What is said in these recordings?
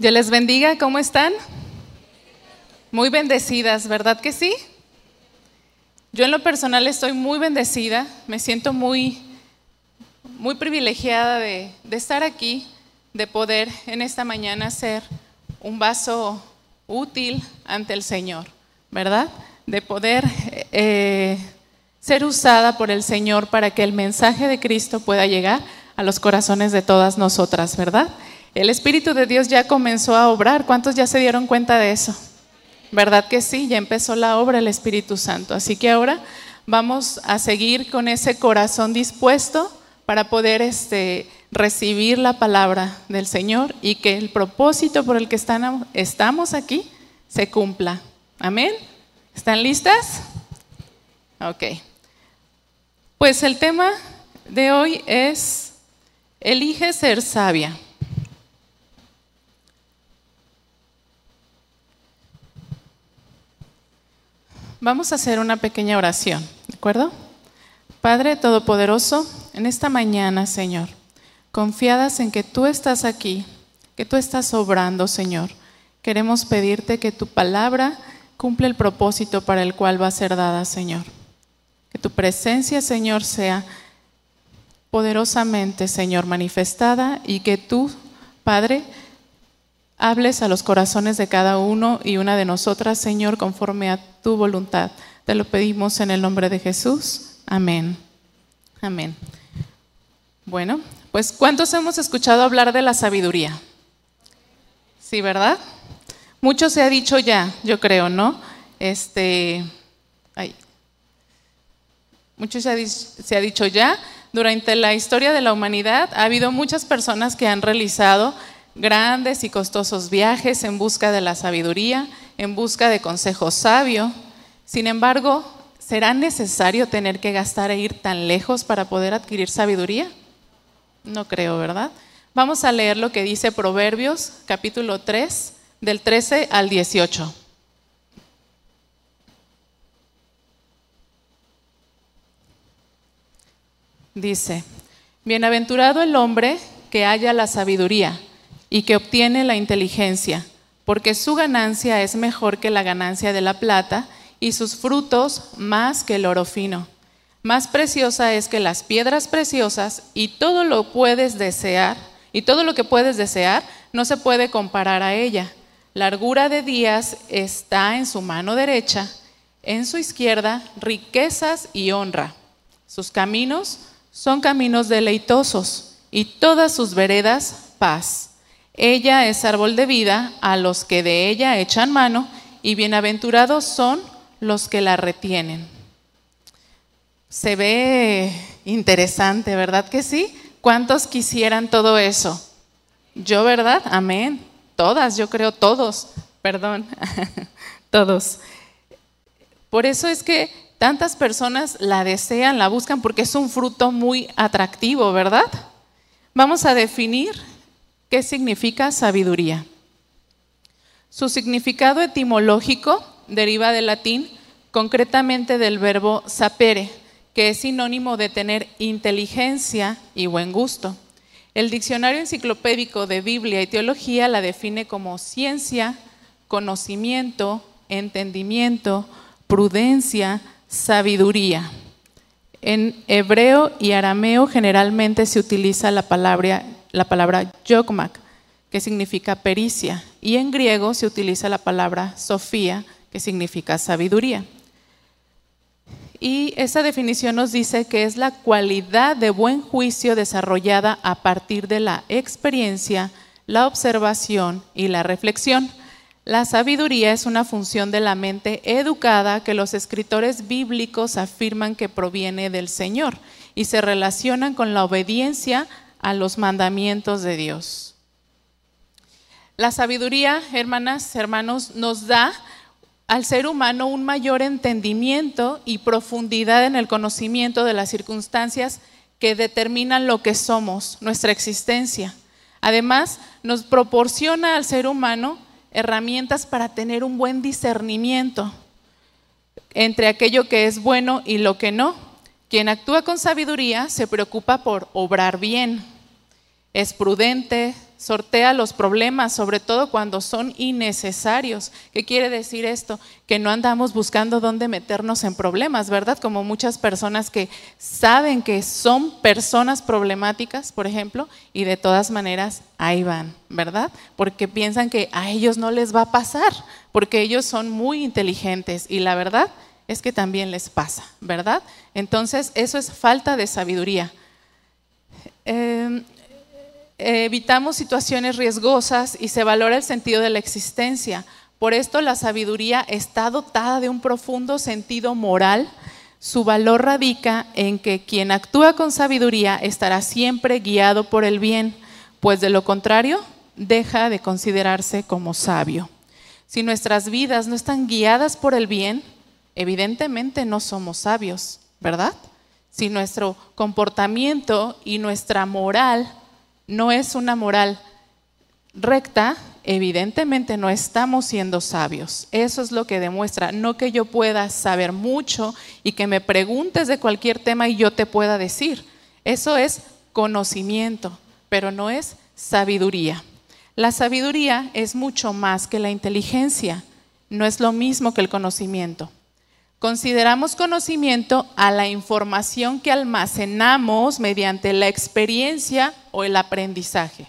Dios les bendiga, ¿cómo están? Muy bendecidas, ¿verdad que sí? Yo en lo personal estoy muy bendecida, me siento muy, muy privilegiada de, de estar aquí, de poder en esta mañana ser un vaso útil ante el Señor, ¿verdad? De poder eh, ser usada por el Señor para que el mensaje de Cristo pueda llegar a los corazones de todas nosotras, ¿verdad? El Espíritu de Dios ya comenzó a obrar. ¿Cuántos ya se dieron cuenta de eso? ¿Verdad que sí? Ya empezó la obra el Espíritu Santo. Así que ahora vamos a seguir con ese corazón dispuesto para poder este, recibir la palabra del Señor y que el propósito por el que estamos aquí se cumpla. Amén. ¿Están listas? Ok. Pues el tema de hoy es, elige ser sabia. Vamos a hacer una pequeña oración, ¿de acuerdo? Padre Todopoderoso, en esta mañana, Señor, confiadas en que tú estás aquí, que tú estás obrando, Señor, queremos pedirte que tu palabra cumple el propósito para el cual va a ser dada, Señor. Que tu presencia, Señor, sea poderosamente, Señor, manifestada y que tú, Padre, hables a los corazones de cada uno y una de nosotras, Señor, conforme a tu voluntad. Te lo pedimos en el nombre de Jesús. Amén. Amén. Bueno, pues ¿cuántos hemos escuchado hablar de la sabiduría? Sí, ¿verdad? Mucho se ha dicho ya, yo creo, ¿no? Este, ay, mucho se ha, se ha dicho ya. Durante la historia de la humanidad ha habido muchas personas que han realizado grandes y costosos viajes en busca de la sabiduría, en busca de consejo sabio. Sin embargo, ¿será necesario tener que gastar e ir tan lejos para poder adquirir sabiduría? No creo, ¿verdad? Vamos a leer lo que dice Proverbios capítulo 3, del 13 al 18. Dice, Bienaventurado el hombre que haya la sabiduría y que obtiene la inteligencia, porque su ganancia es mejor que la ganancia de la plata y sus frutos más que el oro fino. Más preciosa es que las piedras preciosas y todo lo puedes desear, y todo lo que puedes desear no se puede comparar a ella. Largura de días está en su mano derecha, en su izquierda riquezas y honra. Sus caminos son caminos deleitosos y todas sus veredas paz. Ella es árbol de vida a los que de ella echan mano, y bienaventurados son los que la retienen. Se ve interesante, ¿verdad que sí? ¿Cuántos quisieran todo eso? Yo, ¿verdad? Amén. Todas, yo creo todos, perdón, todos. Por eso es que tantas personas la desean, la buscan, porque es un fruto muy atractivo, ¿verdad? Vamos a definir ¿Qué significa sabiduría? Su significado etimológico deriva del latín, concretamente del verbo sapere, que es sinónimo de tener inteligencia y buen gusto. El diccionario enciclopédico de Biblia y Teología la define como ciencia, conocimiento, entendimiento, prudencia, sabiduría. En hebreo y arameo generalmente se utiliza la palabra la palabra yogmak, que significa pericia, y en griego se utiliza la palabra sofía, que significa sabiduría. Y esa definición nos dice que es la cualidad de buen juicio desarrollada a partir de la experiencia, la observación y la reflexión. La sabiduría es una función de la mente educada que los escritores bíblicos afirman que proviene del Señor y se relacionan con la obediencia a los mandamientos de Dios. La sabiduría, hermanas, hermanos, nos da al ser humano un mayor entendimiento y profundidad en el conocimiento de las circunstancias que determinan lo que somos, nuestra existencia. Además, nos proporciona al ser humano herramientas para tener un buen discernimiento entre aquello que es bueno y lo que no. Quien actúa con sabiduría se preocupa por obrar bien. es prudente, sortea los problemas, sobre todo cuando son innecesarios. ¿Qué quiere decir esto? Que no andamos buscando dónde meternos en problemas, ¿verdad? Como muchas personas que saben que son personas problemáticas, por ejemplo, y de todas maneras ahí van, ¿verdad? Porque piensan que a ellos no les va a pasar, porque ellos son muy inteligentes y la verdad es que también les pasa, ¿verdad? Entonces, eso es falta de sabiduría. Eh, evitamos situaciones riesgosas y se valora el sentido de la existencia. Por esto la sabiduría está dotada de un profundo sentido moral. Su valor radica en que quien actúa con sabiduría estará siempre guiado por el bien, pues de lo contrario deja de considerarse como sabio. Si nuestras vidas no están guiadas por el bien, evidentemente no somos sabios, ¿verdad? Si nuestro comportamiento y nuestra moral no es una moral recta, evidentemente no estamos siendo sabios. Eso es lo que demuestra, no que yo pueda saber mucho y que me preguntes de cualquier tema y yo te pueda decir. Eso es conocimiento, pero no es sabiduría. La sabiduría es mucho más que la inteligencia, no es lo mismo que el conocimiento. Consideramos conocimiento a la información que almacenamos mediante la experiencia o el aprendizaje.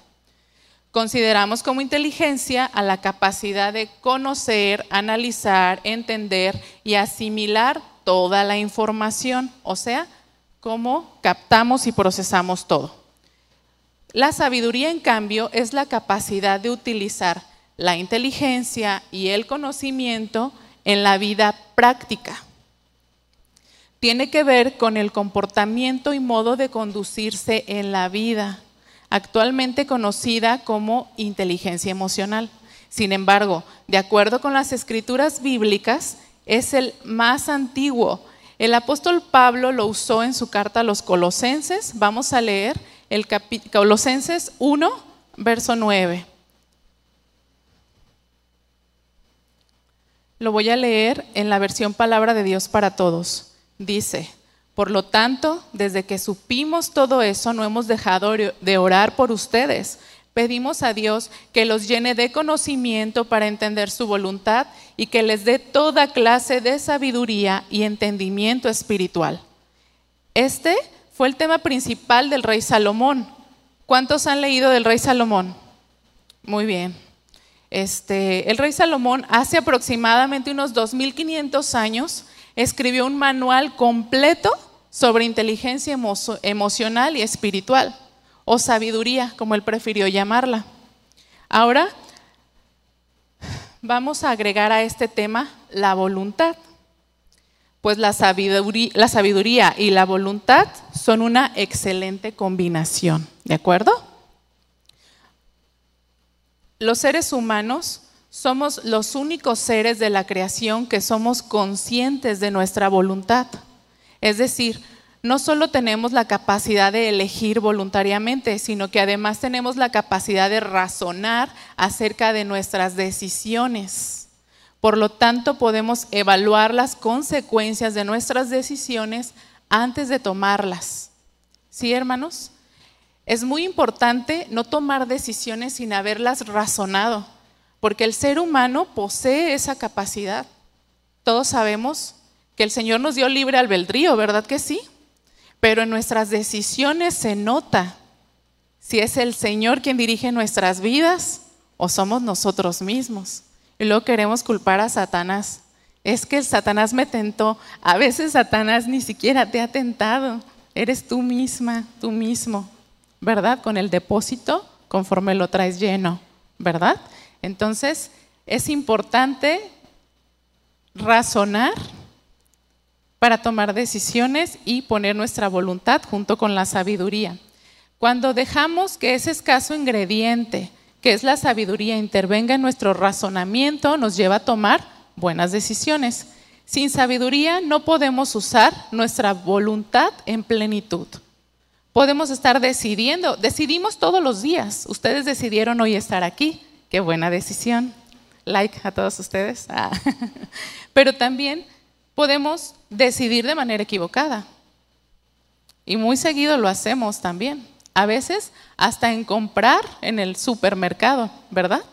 Consideramos como inteligencia a la capacidad de conocer, analizar, entender y asimilar toda la información, o sea, cómo captamos y procesamos todo. La sabiduría, en cambio, es la capacidad de utilizar la inteligencia y el conocimiento en la vida práctica. Tiene que ver con el comportamiento y modo de conducirse en la vida, actualmente conocida como inteligencia emocional. Sin embargo, de acuerdo con las escrituras bíblicas, es el más antiguo. El apóstol Pablo lo usó en su carta a los colosenses. Vamos a leer el Colosenses 1, verso 9. Lo voy a leer en la versión Palabra de Dios para Todos. Dice, por lo tanto, desde que supimos todo eso, no hemos dejado de orar por ustedes. Pedimos a Dios que los llene de conocimiento para entender su voluntad y que les dé toda clase de sabiduría y entendimiento espiritual. Este fue el tema principal del rey Salomón. ¿Cuántos han leído del rey Salomón? Muy bien. Este, el rey Salomón hace aproximadamente unos 2500 años escribió un manual completo sobre inteligencia emocional y espiritual, o sabiduría, como él prefirió llamarla. Ahora vamos a agregar a este tema la voluntad, pues la la sabiduría y la voluntad son una excelente combinación, ¿de acuerdo? Los seres humanos somos los únicos seres de la creación que somos conscientes de nuestra voluntad. Es decir, no solo tenemos la capacidad de elegir voluntariamente, sino que además tenemos la capacidad de razonar acerca de nuestras decisiones. Por lo tanto, podemos evaluar las consecuencias de nuestras decisiones antes de tomarlas. ¿Sí, hermanos? Es muy importante no tomar decisiones sin haberlas razonado, porque el ser humano posee esa capacidad. Todos sabemos que el Señor nos dio libre albedrío, ¿verdad que sí? Pero en nuestras decisiones se nota si es el Señor quien dirige nuestras vidas o somos nosotros mismos. Y luego queremos culpar a Satanás. Es que el Satanás me tentó. A veces Satanás ni siquiera te ha tentado. Eres tú misma, tú mismo. ¿Verdad? Con el depósito conforme lo traes lleno, ¿verdad? Entonces, es importante razonar para tomar decisiones y poner nuestra voluntad junto con la sabiduría. Cuando dejamos que ese escaso ingrediente, que es la sabiduría, intervenga en nuestro razonamiento, nos lleva a tomar buenas decisiones. Sin sabiduría no podemos usar nuestra voluntad en plenitud. Podemos estar decidiendo, decidimos todos los días. Ustedes decidieron hoy estar aquí. Qué buena decisión. Like a todos ustedes. Ah. Pero también podemos decidir de manera equivocada. Y muy seguido lo hacemos también. a veces hasta en comprar en el supermercado, ¿verdad?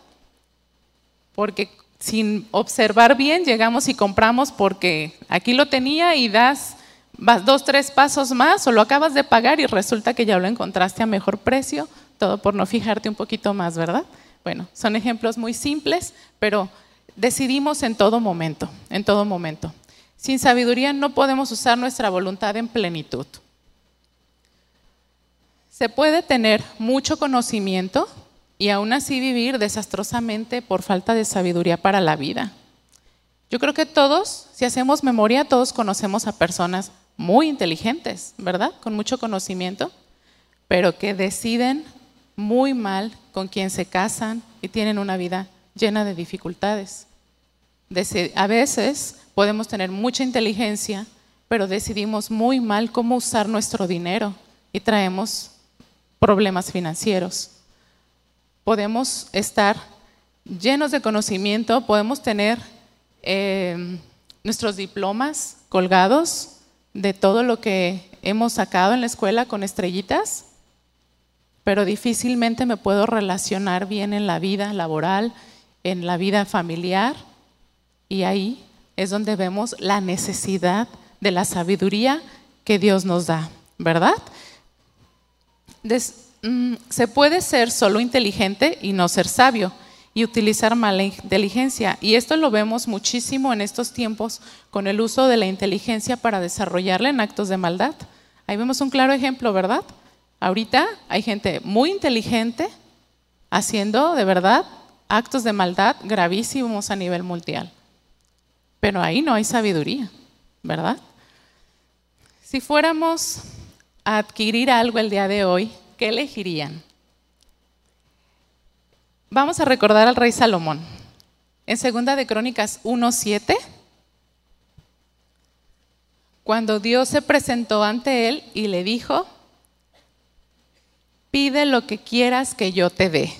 Porque sin observar bien llegamos y compramos porque aquí lo tenía y das dos, tres pasos más o lo acabas de pagar y resulta que ya lo encontraste a mejor precio, todo por no fijarte un poquito más, ¿verdad? Bueno, son ejemplos muy simples, pero decidimos en todo momento, en todo momento. Sin sabiduría no podemos usar nuestra voluntad en plenitud. Se puede tener mucho conocimiento y aún así vivir desastrosamente por falta de sabiduría para la vida. Yo creo que todos, si hacemos memoria, todos conocemos a personas muy inteligentes, ¿verdad? Con mucho conocimiento, pero que deciden muy mal con quien se casan y tienen una vida llena de dificultades. A veces podemos tener mucha inteligencia, pero decidimos muy mal cómo usar nuestro dinero y traemos problemas financieros. Podemos estar llenos de conocimiento, podemos tener eh, nuestros diplomas colgados de todo lo que hemos sacado en la escuela con estrellitas, pero difícilmente me puedo relacionar bien en la vida laboral, en la vida familiar, y ahí es donde vemos la necesidad de la sabiduría que Dios nos da, ¿verdad? Mm, se puede ser solo inteligente y no ser sabio y utilizar mala inteligencia. Y esto lo vemos muchísimo en estos tiempos con el uso de la inteligencia para desarrollarla en actos de maldad. Ahí vemos un claro ejemplo, ¿verdad? Ahorita hay gente muy inteligente haciendo de verdad actos de maldad gravísimos a nivel mundial. Pero ahí no hay sabiduría, ¿verdad? Si fuéramos a adquirir algo el día de hoy, ¿qué elegirían? Vamos a recordar al rey Salomón. En segunda de Crónicas 1:7, cuando Dios se presentó ante él y le dijo, pide lo que quieras que yo te dé.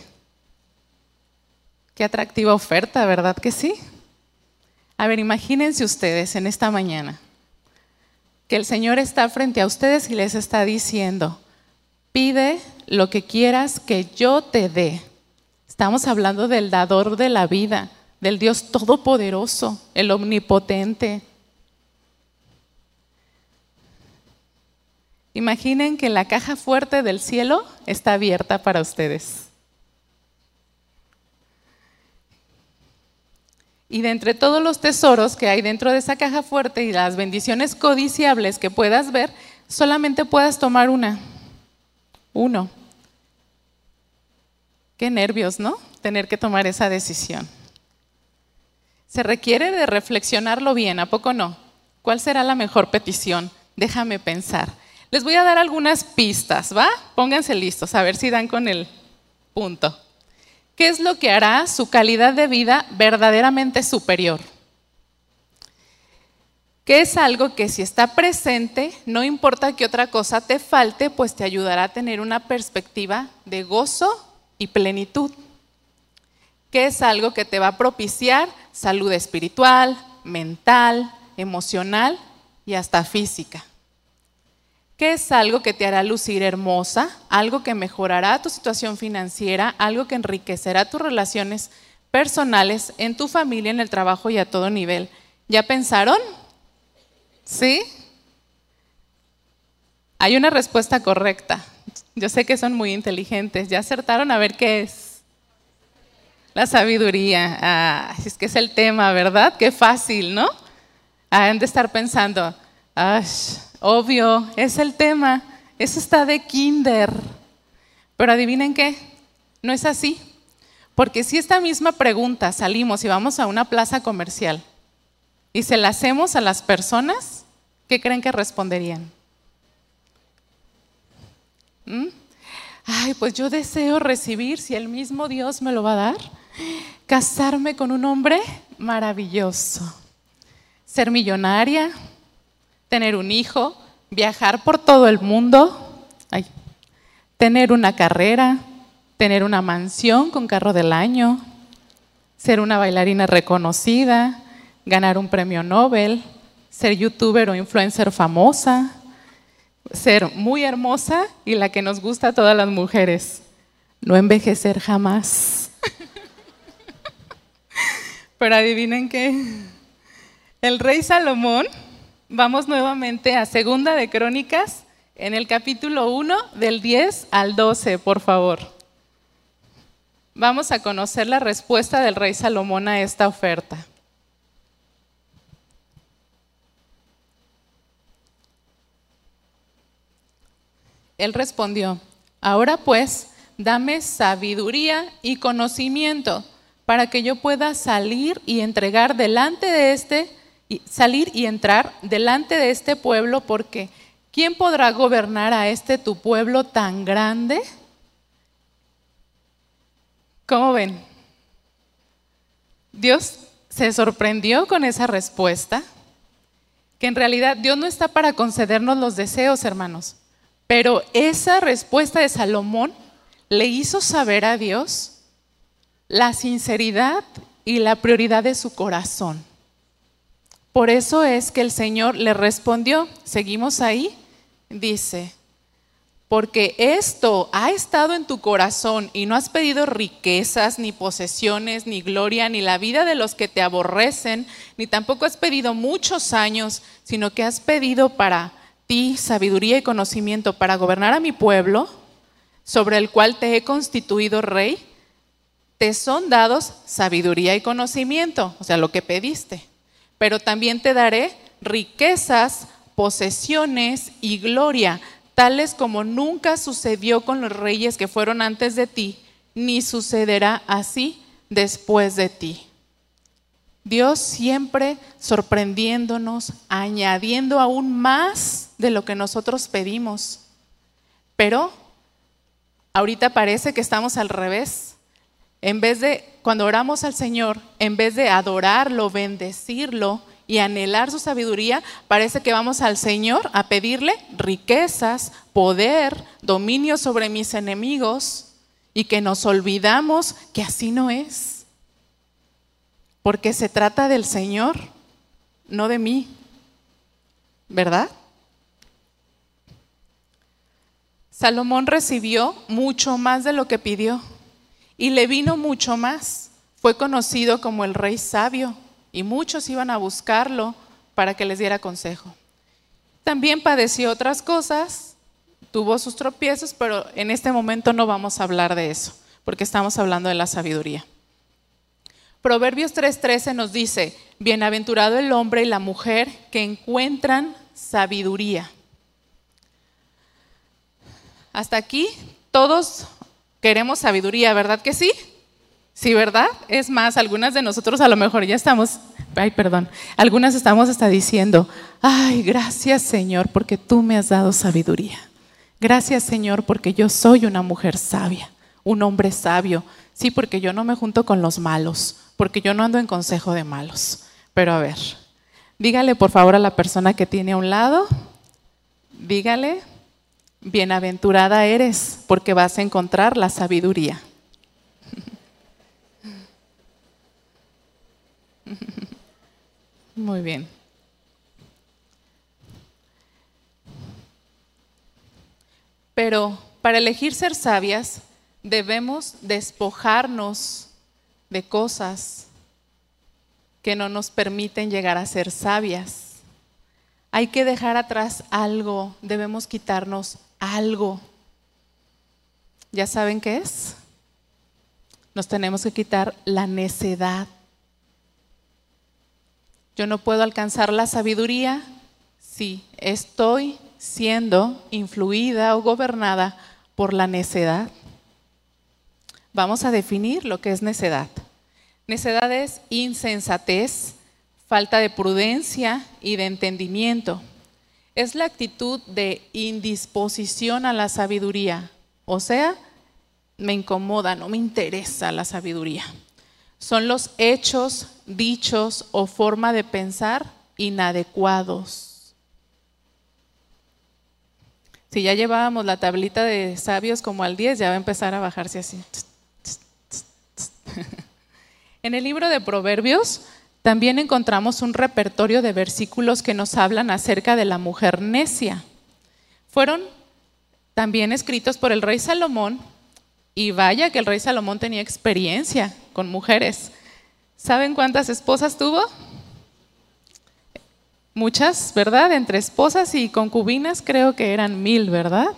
Qué atractiva oferta, ¿verdad que sí? A ver, imagínense ustedes en esta mañana que el Señor está frente a ustedes y les está diciendo, pide lo que quieras que yo te dé. Estamos hablando del dador de la vida, del Dios todopoderoso, el omnipotente. Imaginen que la caja fuerte del cielo está abierta para ustedes. Y de entre todos los tesoros que hay dentro de esa caja fuerte y las bendiciones codiciables que puedas ver, solamente puedas tomar una. Uno. Qué nervios, ¿no? Tener que tomar esa decisión. Se requiere de reflexionarlo bien, ¿a poco no? ¿Cuál será la mejor petición? Déjame pensar. Les voy a dar algunas pistas, ¿va? Pónganse listos, a ver si dan con el punto. ¿Qué es lo que hará su calidad de vida verdaderamente superior? Que es algo que si está presente, no importa que otra cosa te falte, pues te ayudará a tener una perspectiva de gozo y plenitud. Que es algo que te va a propiciar salud espiritual, mental, emocional y hasta física. ¿Qué es algo que te hará lucir hermosa, algo que mejorará tu situación financiera, algo que enriquecerá tus relaciones personales en tu familia, en el trabajo y a todo nivel. ¿Ya pensaron? ¿Sí? Hay una respuesta correcta. Yo sé que son muy inteligentes. ¿Ya acertaron a ver qué es? La sabiduría. Ah, es que es el tema, ¿verdad? Qué fácil, ¿no? Han de estar pensando, ¡ay! Obvio, es el tema. Eso está de kinder. Pero adivinen qué, no es así. Porque si esta misma pregunta salimos y vamos a una plaza comercial y se la hacemos a las personas, ¿qué creen que responderían? ¿Mm? Ay, pues yo deseo recibir, si el mismo Dios me lo va a dar, casarme con un hombre maravilloso, ser millonaria, tener un hijo, viajar por todo el mundo, tener una carrera, tener una mansión con carro del año, ser una bailarina reconocida, ganar un premio Nobel, ser youtuber o influencer famosa. Ser muy hermosa y la que nos gusta a todas las mujeres, no envejecer jamás. Pero adivinen qué, el rey Salomón, vamos nuevamente a Segunda de Crónicas, en el capítulo 1 del 10 al 12, por favor. Vamos a conocer la respuesta del rey Salomón a esta oferta. Él respondió, ahora pues, dame sabiduría y conocimiento para que yo pueda salir y entregar delante de este, salir y entrar delante de este pueblo, porque ¿quién podrá gobernar a este tu pueblo tan grande? ¿Cómo ven? Dios se sorprendió con esa respuesta, que en realidad Dios no está para concedernos los deseos, hermanos, pero esa respuesta de Salomón le hizo saber a Dios la sinceridad y la prioridad de su corazón. Por eso es que el Señor le respondió, seguimos ahí, dice, porque esto ha estado en tu corazón y no has pedido riquezas, ni posesiones, ni gloria, ni la vida de los que te aborrecen, ni tampoco has pedido muchos años, sino que has pedido para ti sabiduría y conocimiento para gobernar a mi pueblo, sobre el cual te he constituido rey, te son dados sabiduría y conocimiento, o sea, lo que pediste. Pero también te daré riquezas, posesiones y gloria, tales como nunca sucedió con los reyes que fueron antes de ti, ni sucederá así después de ti. Dios siempre sorprendiéndonos, añadiendo aún más de lo que nosotros pedimos. Pero ahorita parece que estamos al revés. En vez de, cuando oramos al Señor, en vez de adorarlo, bendecirlo y anhelar su sabiduría, parece que vamos al Señor a pedirle riquezas, poder, dominio sobre mis enemigos y que nos olvidamos que así no es. Porque se trata del Señor, no de mí. ¿Verdad? Salomón recibió mucho más de lo que pidió. Y le vino mucho más. Fue conocido como el rey sabio y muchos iban a buscarlo para que les diera consejo. También padeció otras cosas, tuvo sus tropiezos, pero en este momento no vamos a hablar de eso, porque estamos hablando de la sabiduría. Proverbios 3:13 nos dice, bienaventurado el hombre y la mujer que encuentran sabiduría. Hasta aquí todos Queremos sabiduría, ¿verdad que sí? Sí, ¿verdad? Es más, algunas de nosotros a lo mejor ya estamos, ay, perdón, algunas estamos hasta diciendo, ay, gracias Señor porque tú me has dado sabiduría. Gracias Señor porque yo soy una mujer sabia, un hombre sabio. Sí, porque yo no me junto con los malos, porque yo no ando en consejo de malos. Pero a ver, dígale por favor a la persona que tiene a un lado, dígale, Bienaventurada eres porque vas a encontrar la sabiduría. Muy bien. Pero para elegir ser sabias debemos despojarnos de cosas que no nos permiten llegar a ser sabias. Hay que dejar atrás algo, debemos quitarnos algo. ¿Ya saben qué es? Nos tenemos que quitar la necedad. Yo no puedo alcanzar la sabiduría si estoy siendo influida o gobernada por la necedad. Vamos a definir lo que es necedad. Necedad es insensatez, falta de prudencia y de entendimiento es la actitud de indisposición a la sabiduría. O sea, me incomoda, no me interesa la sabiduría. Son los hechos, dichos o forma de pensar inadecuados. Si ya llevábamos la tablita de sabios como al 10, ya va a empezar a bajarse así. En el libro de Proverbios también encontramos un repertorio de versículos que nos hablan acerca de la mujer necia. fueron también escritos por el rey Salomón, y vaya que el rey Salomón tenía experiencia con mujeres. ¿Saben cuántas esposas tuvo? Muchas, ¿verdad? Entre esposas y concubinas creo que eran mil, ¿verdad?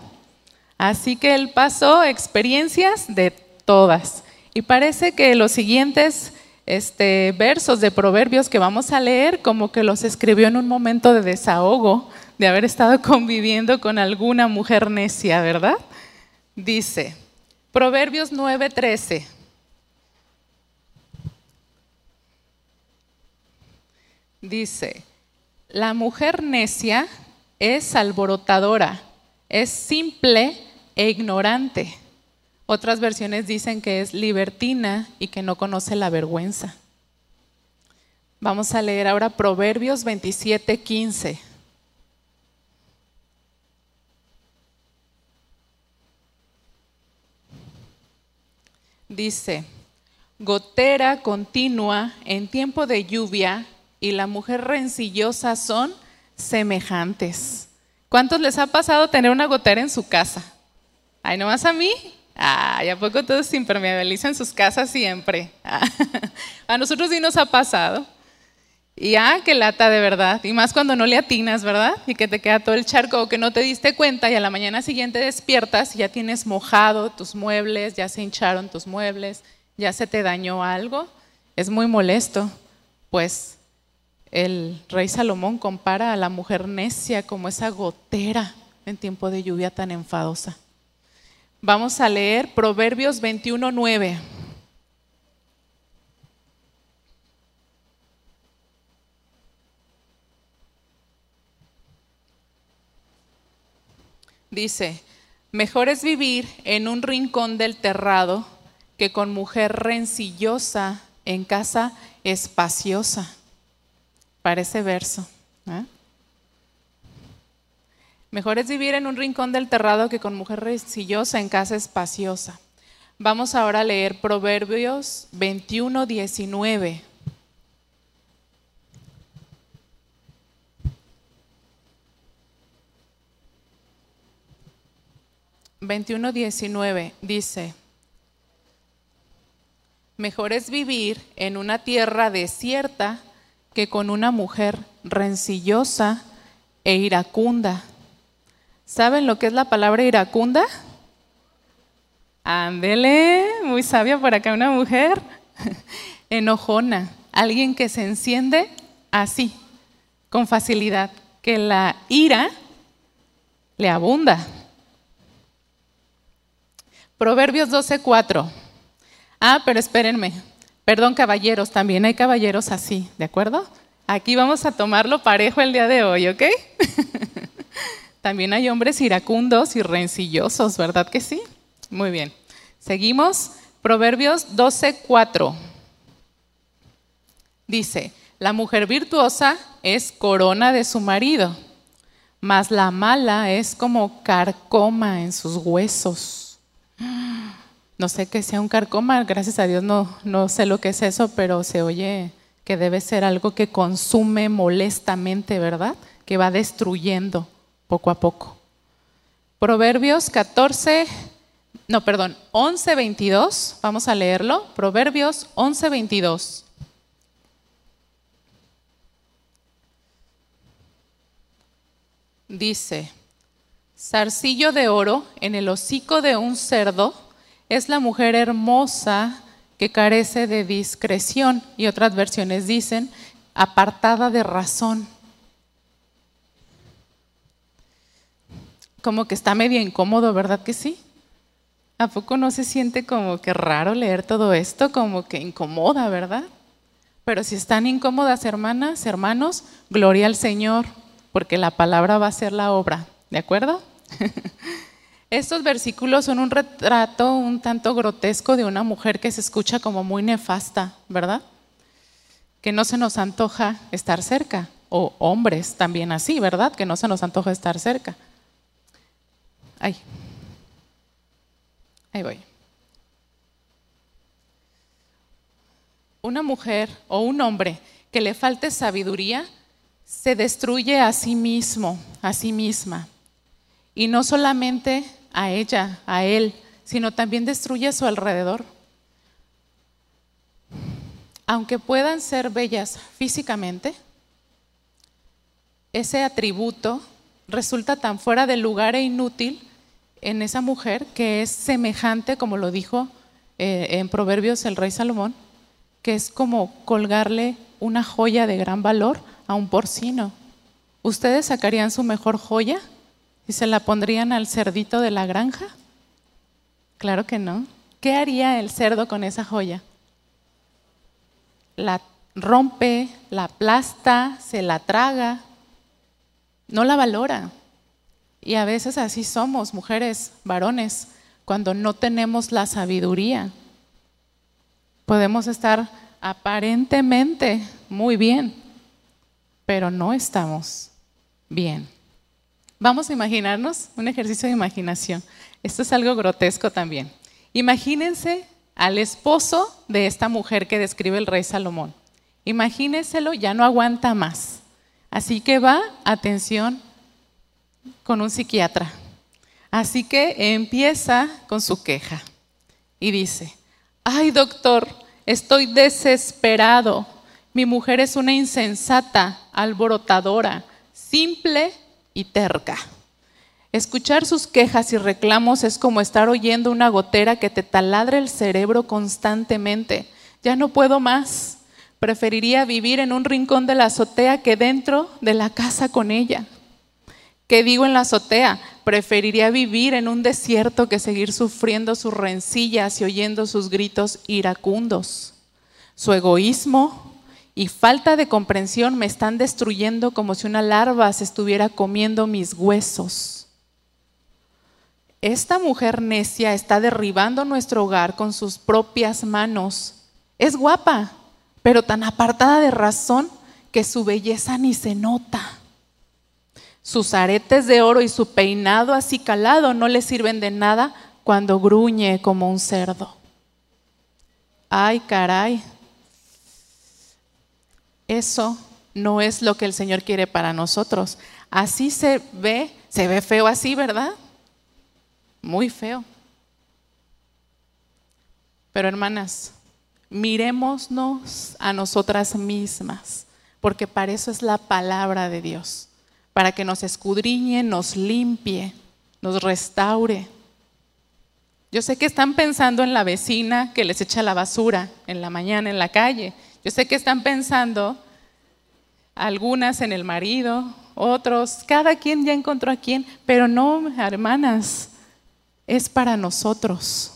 Así que él pasó experiencias de todas. Y parece que los siguientes este, versos de proverbios que vamos a leer como que los escribió en un momento de desahogo, de haber estado conviviendo con alguna mujer necia, ¿verdad? Dice, Proverbios 9:13. Dice, la mujer necia es alborotadora, es simple e ignorante. Otras versiones dicen que es libertina y que no conoce la vergüenza. Vamos a leer ahora Proverbios 27, 15. Dice, gotera continua en tiempo de lluvia y la mujer rencillosa son semejantes. ¿Cuántos les ha pasado tener una gotera en su casa? ¿Ay, nomás a mí? Ah, ¿a poco todos impermeabilizan sus casas siempre? a nosotros sí nos ha pasado. Y ah, qué lata de verdad. Y más cuando no le atinas, ¿verdad? Y que te queda todo el charco o que no te diste cuenta y a la mañana siguiente despiertas y ya tienes mojado tus muebles, ya se hincharon tus muebles, ya se te dañó algo. Es muy molesto. Pues el rey Salomón compara a la mujer necia como esa gotera en tiempo de lluvia tan enfadosa. Vamos a leer Proverbios 21.9. Dice, mejor es vivir en un rincón del terrado que con mujer rencillosa en casa espaciosa. Parece verso. ¿eh? Mejor es vivir en un rincón del terrado que con mujer resillosa en casa espaciosa. Vamos ahora a leer Proverbios 21, 19. Veintiuno diecinueve dice, mejor es vivir en una tierra desierta que con una mujer rencillosa e iracunda. ¿Saben lo que es la palabra iracunda? Ándele, muy sabia por acá una mujer. Enojona, alguien que se enciende así, con facilidad, que la ira le abunda. Proverbios 12:4. Ah, pero espérenme. Perdón, caballeros, también hay caballeros así, ¿de acuerdo? Aquí vamos a tomarlo parejo el día de hoy, ¿ok? También hay hombres iracundos y rencillosos, ¿verdad que sí? Muy bien. Seguimos. Proverbios 12:4. Dice, la mujer virtuosa es corona de su marido, mas la mala es como carcoma en sus huesos. No sé qué sea un carcoma, gracias a Dios no, no sé lo que es eso, pero se oye que debe ser algo que consume molestamente, ¿verdad? Que va destruyendo poco a poco. Proverbios 14, no, perdón, 11, 22, vamos a leerlo. Proverbios 11, 22. Dice, zarcillo de oro en el hocico de un cerdo es la mujer hermosa que carece de discreción. Y otras versiones dicen, apartada de razón. Como que está medio incómodo, ¿verdad que sí? ¿A poco no se siente como que raro leer todo esto? Como que incomoda, ¿verdad? Pero si están incómodas, hermanas, hermanos, gloria al Señor, porque la palabra va a ser la obra, ¿de acuerdo? Estos versículos son un retrato un tanto grotesco de una mujer que se escucha como muy nefasta, ¿verdad? Que no se nos antoja estar cerca, o hombres también así, ¿verdad? Que no se nos antoja estar cerca. Ahí. Ahí voy. Una mujer o un hombre que le falte sabiduría se destruye a sí mismo, a sí misma. Y no solamente a ella, a él, sino también destruye a su alrededor. Aunque puedan ser bellas físicamente, ese atributo resulta tan fuera de lugar e inútil en esa mujer que es semejante, como lo dijo eh, en Proverbios el rey Salomón, que es como colgarle una joya de gran valor a un porcino. ¿Ustedes sacarían su mejor joya y se la pondrían al cerdito de la granja? Claro que no. ¿Qué haría el cerdo con esa joya? La rompe, la aplasta, se la traga, no la valora. Y a veces así somos, mujeres, varones, cuando no tenemos la sabiduría. Podemos estar aparentemente muy bien, pero no estamos bien. Vamos a imaginarnos un ejercicio de imaginación. Esto es algo grotesco también. Imagínense al esposo de esta mujer que describe el rey Salomón. Imagínenselo, ya no aguanta más. Así que va, atención, con un psiquiatra. Así que empieza con su queja y dice, ay doctor, estoy desesperado. Mi mujer es una insensata, alborotadora, simple y terca. Escuchar sus quejas y reclamos es como estar oyendo una gotera que te taladra el cerebro constantemente. Ya no puedo más. Preferiría vivir en un rincón de la azotea que dentro de la casa con ella. ¿Qué digo en la azotea? Preferiría vivir en un desierto que seguir sufriendo sus rencillas y oyendo sus gritos iracundos. Su egoísmo y falta de comprensión me están destruyendo como si una larva se estuviera comiendo mis huesos. Esta mujer necia está derribando nuestro hogar con sus propias manos. Es guapa, pero tan apartada de razón que su belleza ni se nota. Sus aretes de oro y su peinado así calado no le sirven de nada cuando gruñe como un cerdo. Ay, caray. Eso no es lo que el Señor quiere para nosotros. Así se ve, se ve feo así, ¿verdad? Muy feo. Pero hermanas, miremosnos a nosotras mismas, porque para eso es la palabra de Dios para que nos escudriñe, nos limpie, nos restaure. Yo sé que están pensando en la vecina que les echa la basura en la mañana en la calle. Yo sé que están pensando algunas en el marido, otros, cada quien ya encontró a quien, pero no, hermanas, es para nosotros.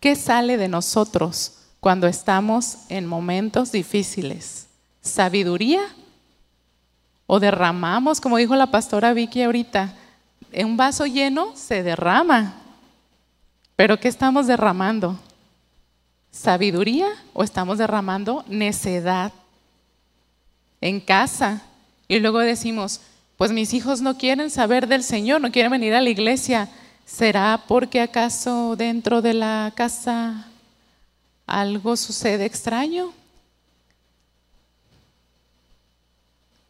¿Qué sale de nosotros cuando estamos en momentos difíciles? ¿Sabiduría o derramamos, como dijo la pastora Vicky ahorita, en un vaso lleno se derrama. Pero ¿qué estamos derramando? ¿Sabiduría o estamos derramando necedad en casa? Y luego decimos, pues mis hijos no quieren saber del Señor, no quieren venir a la iglesia. ¿Será porque acaso dentro de la casa algo sucede extraño?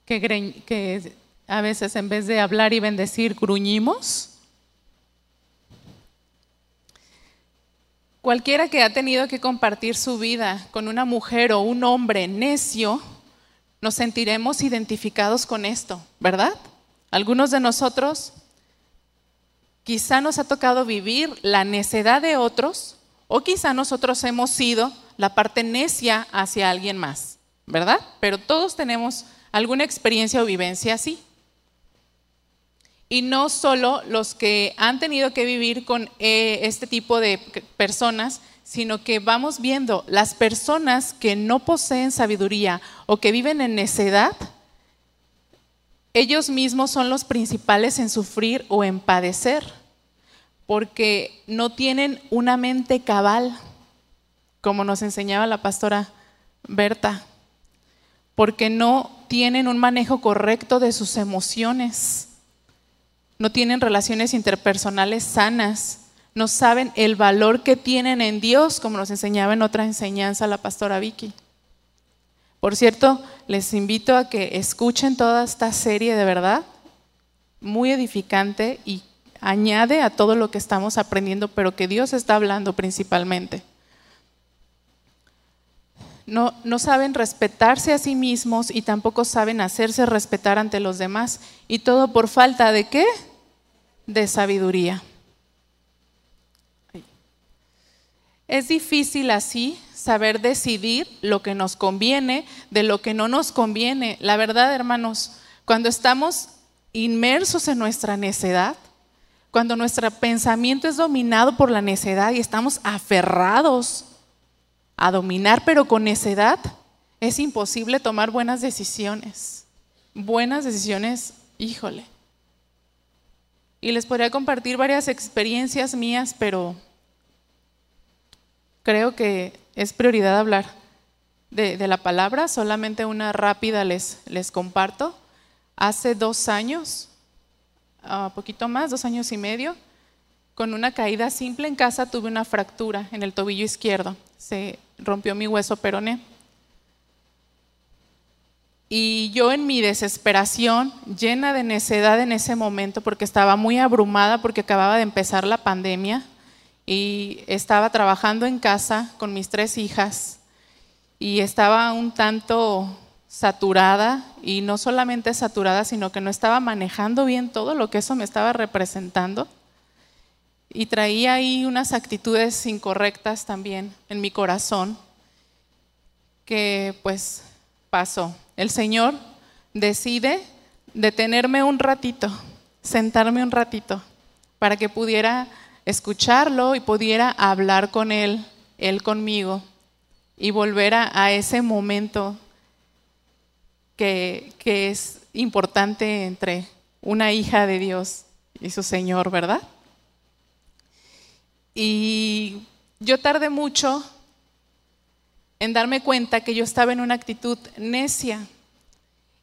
Que, a veces en vez de hablar y bendecir, gruñimos. Cualquiera que ha tenido que compartir su vida con una mujer o un hombre necio, nos sentiremos identificados con esto, ¿verdad? Algunos de nosotros quizá nos ha tocado vivir la necedad de otros o quizá nosotros hemos sido la parte necia hacia alguien más, ¿verdad? Pero todos tenemos alguna experiencia o vivencia así. Y no solo los que han tenido que vivir con eh, este tipo de personas, sino que vamos viendo las personas que no poseen sabiduría o que viven en necedad, ellos mismos son los principales en sufrir o en padecer, porque no tienen una mente cabal, como nos enseñaba la pastora Berta, porque no tienen un manejo correcto de sus emociones, no tienen relaciones interpersonales sanas, no saben el valor que tienen en Dios, como nos enseñaba en otra enseñanza la pastora Vicky. Por cierto, les invito a que escuchen toda esta serie de verdad. muy edificante y añade a todo lo que estamos aprendiendo, pero que Dios está hablando principalmente. No, saben respetarse a sí mismos y tampoco saben hacerse respetar ante los demás. Y todo por falta de qué? De sabiduría. Es difícil así saber decidir lo que nos conviene de lo que no nos conviene. La verdad, hermanos, cuando estamos inmersos en nuestra necedad, cuando nuestro pensamiento es dominado por la necedad y estamos aferrados a dominar, pero con necedad, es imposible tomar buenas decisiones. Buenas decisiones, híjole. Y les podría compartir varias experiencias mías, pero creo que es prioridad hablar de, la palabra. Solamente una rápida les, les comparto. Hace dos años, a poquito más, dos años y medio, con una caída simple en casa tuve una fractura en el tobillo izquierdo. Se rompió mi hueso peroné. Y yo en mi desesperación, llena de necedad en ese momento, porque estaba muy abrumada porque acababa de empezar la pandemia, y estaba trabajando en casa con mis tres hijas y estaba un tanto saturada y no solamente saturada, sino que no estaba manejando bien todo lo que eso me estaba representando y traía ahí unas actitudes incorrectas también en mi corazón que pues pasó. El Señor decide detenerme un ratito, sentarme un ratito para que pudiera escucharlo y pudiera hablar con Él, Él conmigo, y volver a, ese momento que, es importante entre una hija de Dios y su Señor, ¿verdad? Y yo tardé mucho en darme cuenta que yo estaba en una actitud necia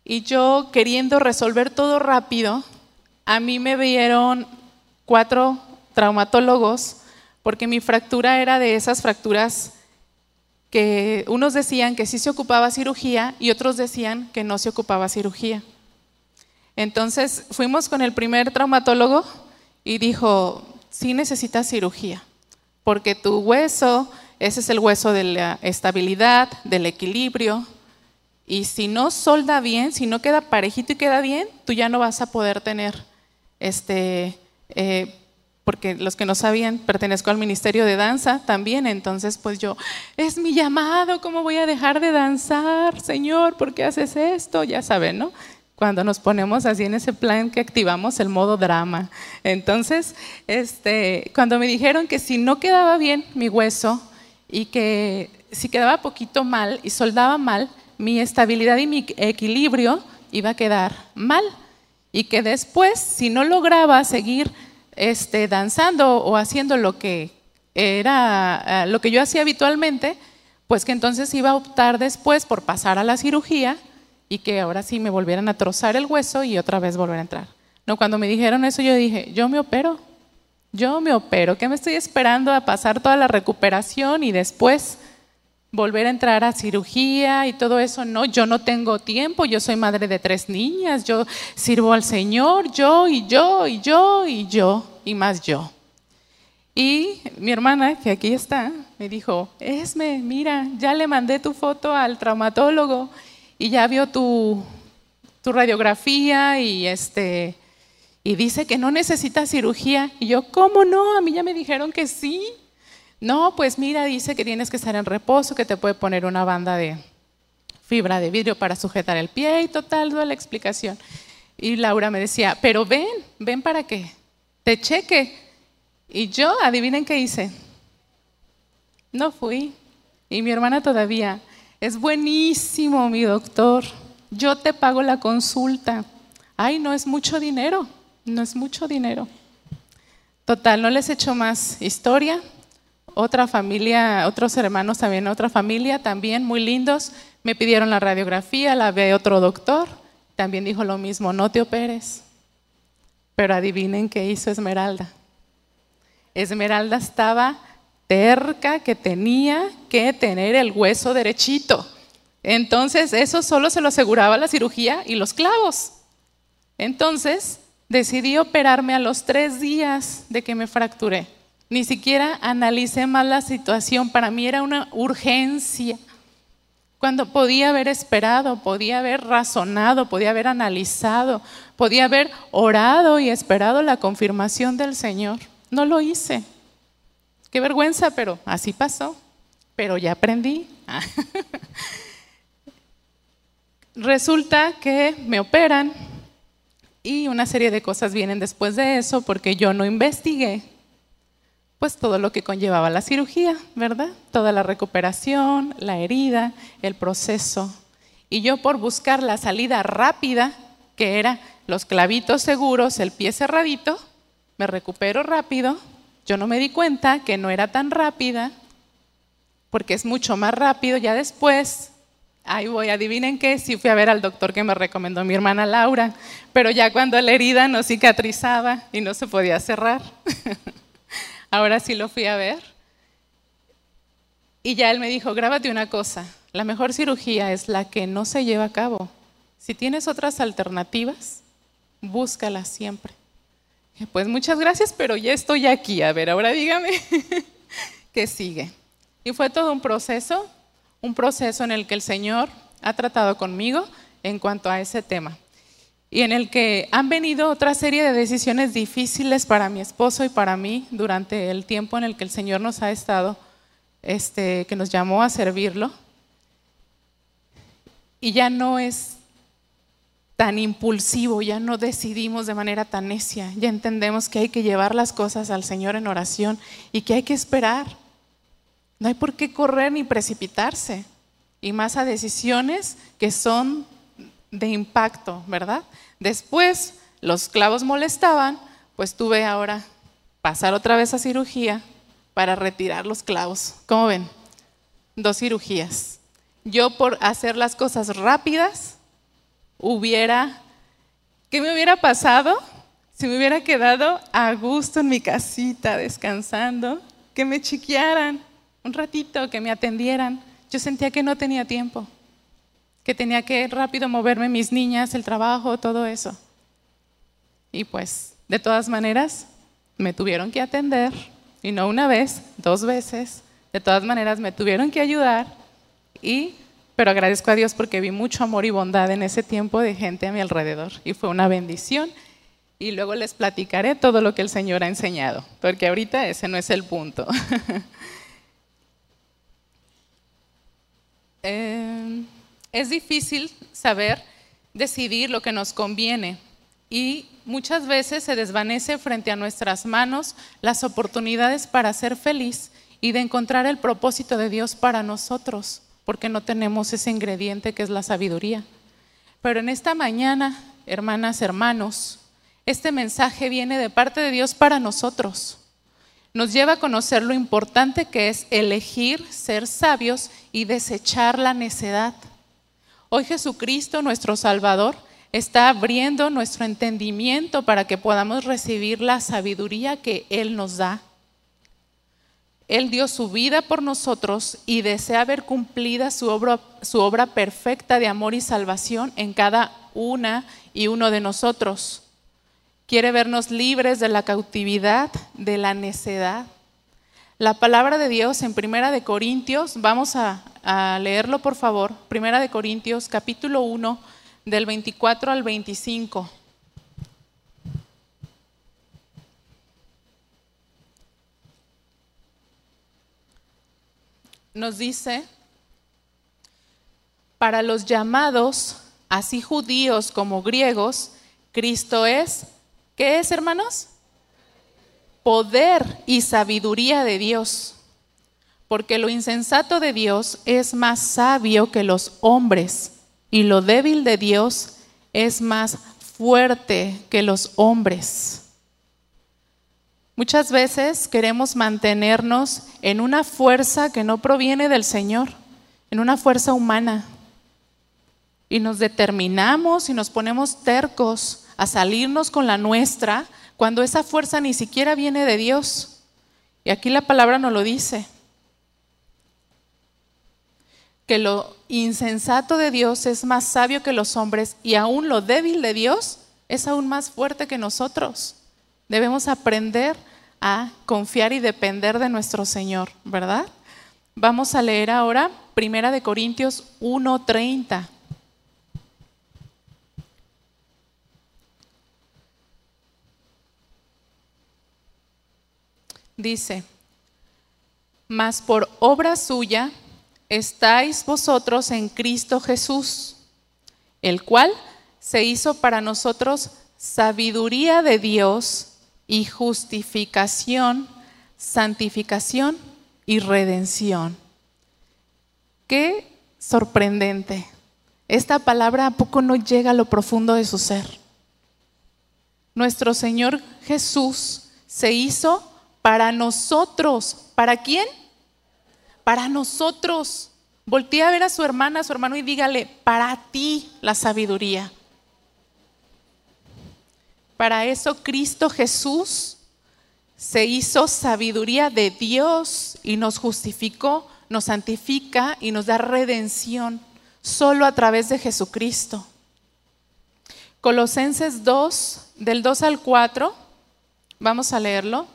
y yo queriendo resolver todo rápido, a mí me vieron cuatro traumatólogos porque mi fractura era de esas fracturas que unos decían que sí se ocupaba cirugía y otros decían que no se ocupaba cirugía. Entonces fuimos con el primer traumatólogo y dijo, sí necesitas cirugía, porque tu hueso, ese es el hueso de la estabilidad, del equilibrio, y si no solda bien, si no queda parejito y queda bien, tú ya no vas a poder tener este, eh, porque los que no sabían, pertenezco al Ministerio de Danza también, entonces pues yo, es mi llamado, ¿cómo voy a dejar de danzar, Señor? ¿Por qué haces esto? Ya saben, ¿no? Cuando nos ponemos así en ese plan que activamos el modo drama. Entonces, este, cuando me dijeron que si no quedaba bien mi hueso y que si quedaba poquito mal y soldaba mal, mi estabilidad y mi equilibrio iba a quedar mal. Y que después, si no lograba seguir este, danzando o haciendo lo que era eh, lo que yo hacía habitualmente, pues que entonces iba a optar después por pasar a la cirugía y que ahora sí me volvieran a trozar el hueso y otra vez volver a entrar. No, cuando me dijeron eso yo dije, yo me opero, yo me opero, ¿qué me estoy esperando a pasar toda la recuperación y después volver a entrar a cirugía y todo eso. No, yo no tengo tiempo, yo soy madre de tres niñas, yo sirvo al Señor, yo y yo y yo y yo y más yo. Y mi hermana, que aquí está, me dijo, Esme, mira, ya le mandé tu foto al traumatólogo y ya vio tu, tu radiografía y este... Y dice que no necesita cirugía. Y yo, ¿cómo no? A mí ya me dijeron que sí. No, pues mira, dice que tienes que estar en reposo, que te puede poner una banda de fibra de vidrio para sujetar el pie y total, toda la explicación. Y Laura me decía, pero ven, ven para que te cheque. Y yo, adivinen qué hice. No fui. Y mi hermana todavía, es buenísimo mi doctor, yo te pago la consulta. Ay, no es mucho dinero, no es mucho dinero. Total, no les echo más historia otra familia, otros hermanos también, otra familia también muy lindos, me pidieron la radiografía, la ve otro doctor, también dijo lo mismo, no te operes. Pero adivinen qué hizo Esmeralda. Esmeralda estaba que tenía que tener el hueso derechito. Entonces eso solo se lo aseguraba la cirugía y los clavos. Entonces Decidí operarme a los tres días de que me fracturé. Ni siquiera analicé más la situación. Para mí era una urgencia. Cuando podía haber esperado, podía haber razonado, podía haber analizado, podía haber orado y esperado la confirmación del Señor. No lo hice. Qué vergüenza, pero así pasó. Pero ya aprendí. Resulta que me operan y una serie de cosas vienen después de eso porque yo no investigué pues todo lo que conllevaba la cirugía, ¿verdad? Toda la recuperación, la herida, el proceso. Y yo por buscar la salida rápida, que era los clavitos seguros, el pie cerradito, me recupero rápido. Yo no me di cuenta que no era tan rápida, porque es mucho más rápido ya después. Ahí voy, adivinen qué, sí fui a ver al doctor que me recomendó mi hermana Laura, pero ya cuando la herida no cicatrizaba y no se podía cerrar. Ahora sí lo fui a ver. Y ya él me dijo, grábate una cosa, la mejor cirugía es la que no se lleva a cabo. Si tienes otras alternativas, búscalas siempre. Pues muchas gracias, pero ya estoy aquí. A ver, ahora dígame qué sigue. Y fue todo un proceso, un proceso en el que el Señor ha tratado conmigo en cuanto a ese tema y en el que han venido otra serie de decisiones difíciles para mi esposo y para mí durante el tiempo en el que el Señor nos ha estado, este, que nos llamó a servirlo. Y ya no es tan impulsivo, ya no decidimos de manera tan necia, ya entendemos que hay que llevar las cosas al Señor en oración y que hay que esperar. No hay por qué correr ni precipitarse, y más a decisiones que son de impacto, ¿verdad? Después los clavos molestaban, pues tuve ahora pasar otra vez a cirugía para retirar los clavos. ¿Cómo ven? Dos cirugías. Yo por hacer las cosas rápidas hubiera, ¿qué me hubiera pasado? Si me hubiera quedado a gusto en mi casita descansando, que me chiquearan un ratito, que me atendieran. Yo sentía que no tenía tiempo que tenía que rápido moverme mis niñas, el trabajo, todo eso. Y pues, de todas maneras, me tuvieron que atender, y no una vez, dos veces, de todas maneras me tuvieron que ayudar, y, pero agradezco a Dios porque vi mucho amor y bondad en ese tiempo de gente a mi alrededor, y fue una bendición. Y luego les platicaré todo lo que el Señor ha enseñado, porque ahorita ese no es el punto. eh, es difícil saber decidir lo que nos conviene y muchas veces se desvanece frente a nuestras manos las oportunidades para ser feliz y de encontrar el propósito de Dios para nosotros, porque no tenemos ese ingrediente que es la sabiduría. Pero en esta mañana, hermanas, hermanos, este mensaje viene de parte de Dios para nosotros. Nos lleva a conocer lo importante que es elegir ser sabios y desechar la necedad. Hoy Jesucristo, nuestro Salvador, está abriendo nuestro entendimiento para que podamos recibir la sabiduría que Él nos da. Él dio su vida por nosotros y desea ver cumplida su obra, su obra perfecta de amor y salvación en cada una y uno de nosotros. Quiere vernos libres de la cautividad, de la necedad. La palabra de Dios en Primera de Corintios, vamos a, leerlo, por favor. Primera de Corintios, capítulo 1, del 24 al 25. Nos dice, para los llamados, así judíos como griegos, Cristo es, ¿qué es, hermanos? Poder y sabiduría de Dios porque lo insensato de Dios es más sabio que los hombres y lo débil de Dios es más fuerte que los hombres. Muchas veces queremos mantenernos en una fuerza que no proviene del Señor, en una fuerza humana. Y nos determinamos y nos ponemos tercos a salirnos con la nuestra cuando esa fuerza ni siquiera viene de Dios. Y aquí la palabra nos lo dice que lo insensato de Dios es más sabio que los hombres y aún lo débil de Dios es aún más fuerte que nosotros. Debemos aprender a confiar y depender de nuestro Señor, ¿verdad? Vamos a leer ahora Primera de Corintios 1:30. Dice, mas por obra suya estáis vosotros en Cristo Jesús, el cual se hizo para nosotros sabiduría de Dios y justificación, santificación y redención. Qué sorprendente. Esta palabra a poco no llega a lo profundo de su ser. Nuestro Señor Jesús se hizo para nosotros. ¿Para quién? Para nosotros. Voltea a ver a su hermana, a su hermano y dígale, para ti la sabiduría. Para eso Cristo Jesús se hizo sabiduría de Dios y nos justificó, nos santifica y nos da redención solo a través de Jesucristo. Colosenses 2, del 2 al 4, vamos a leerlo.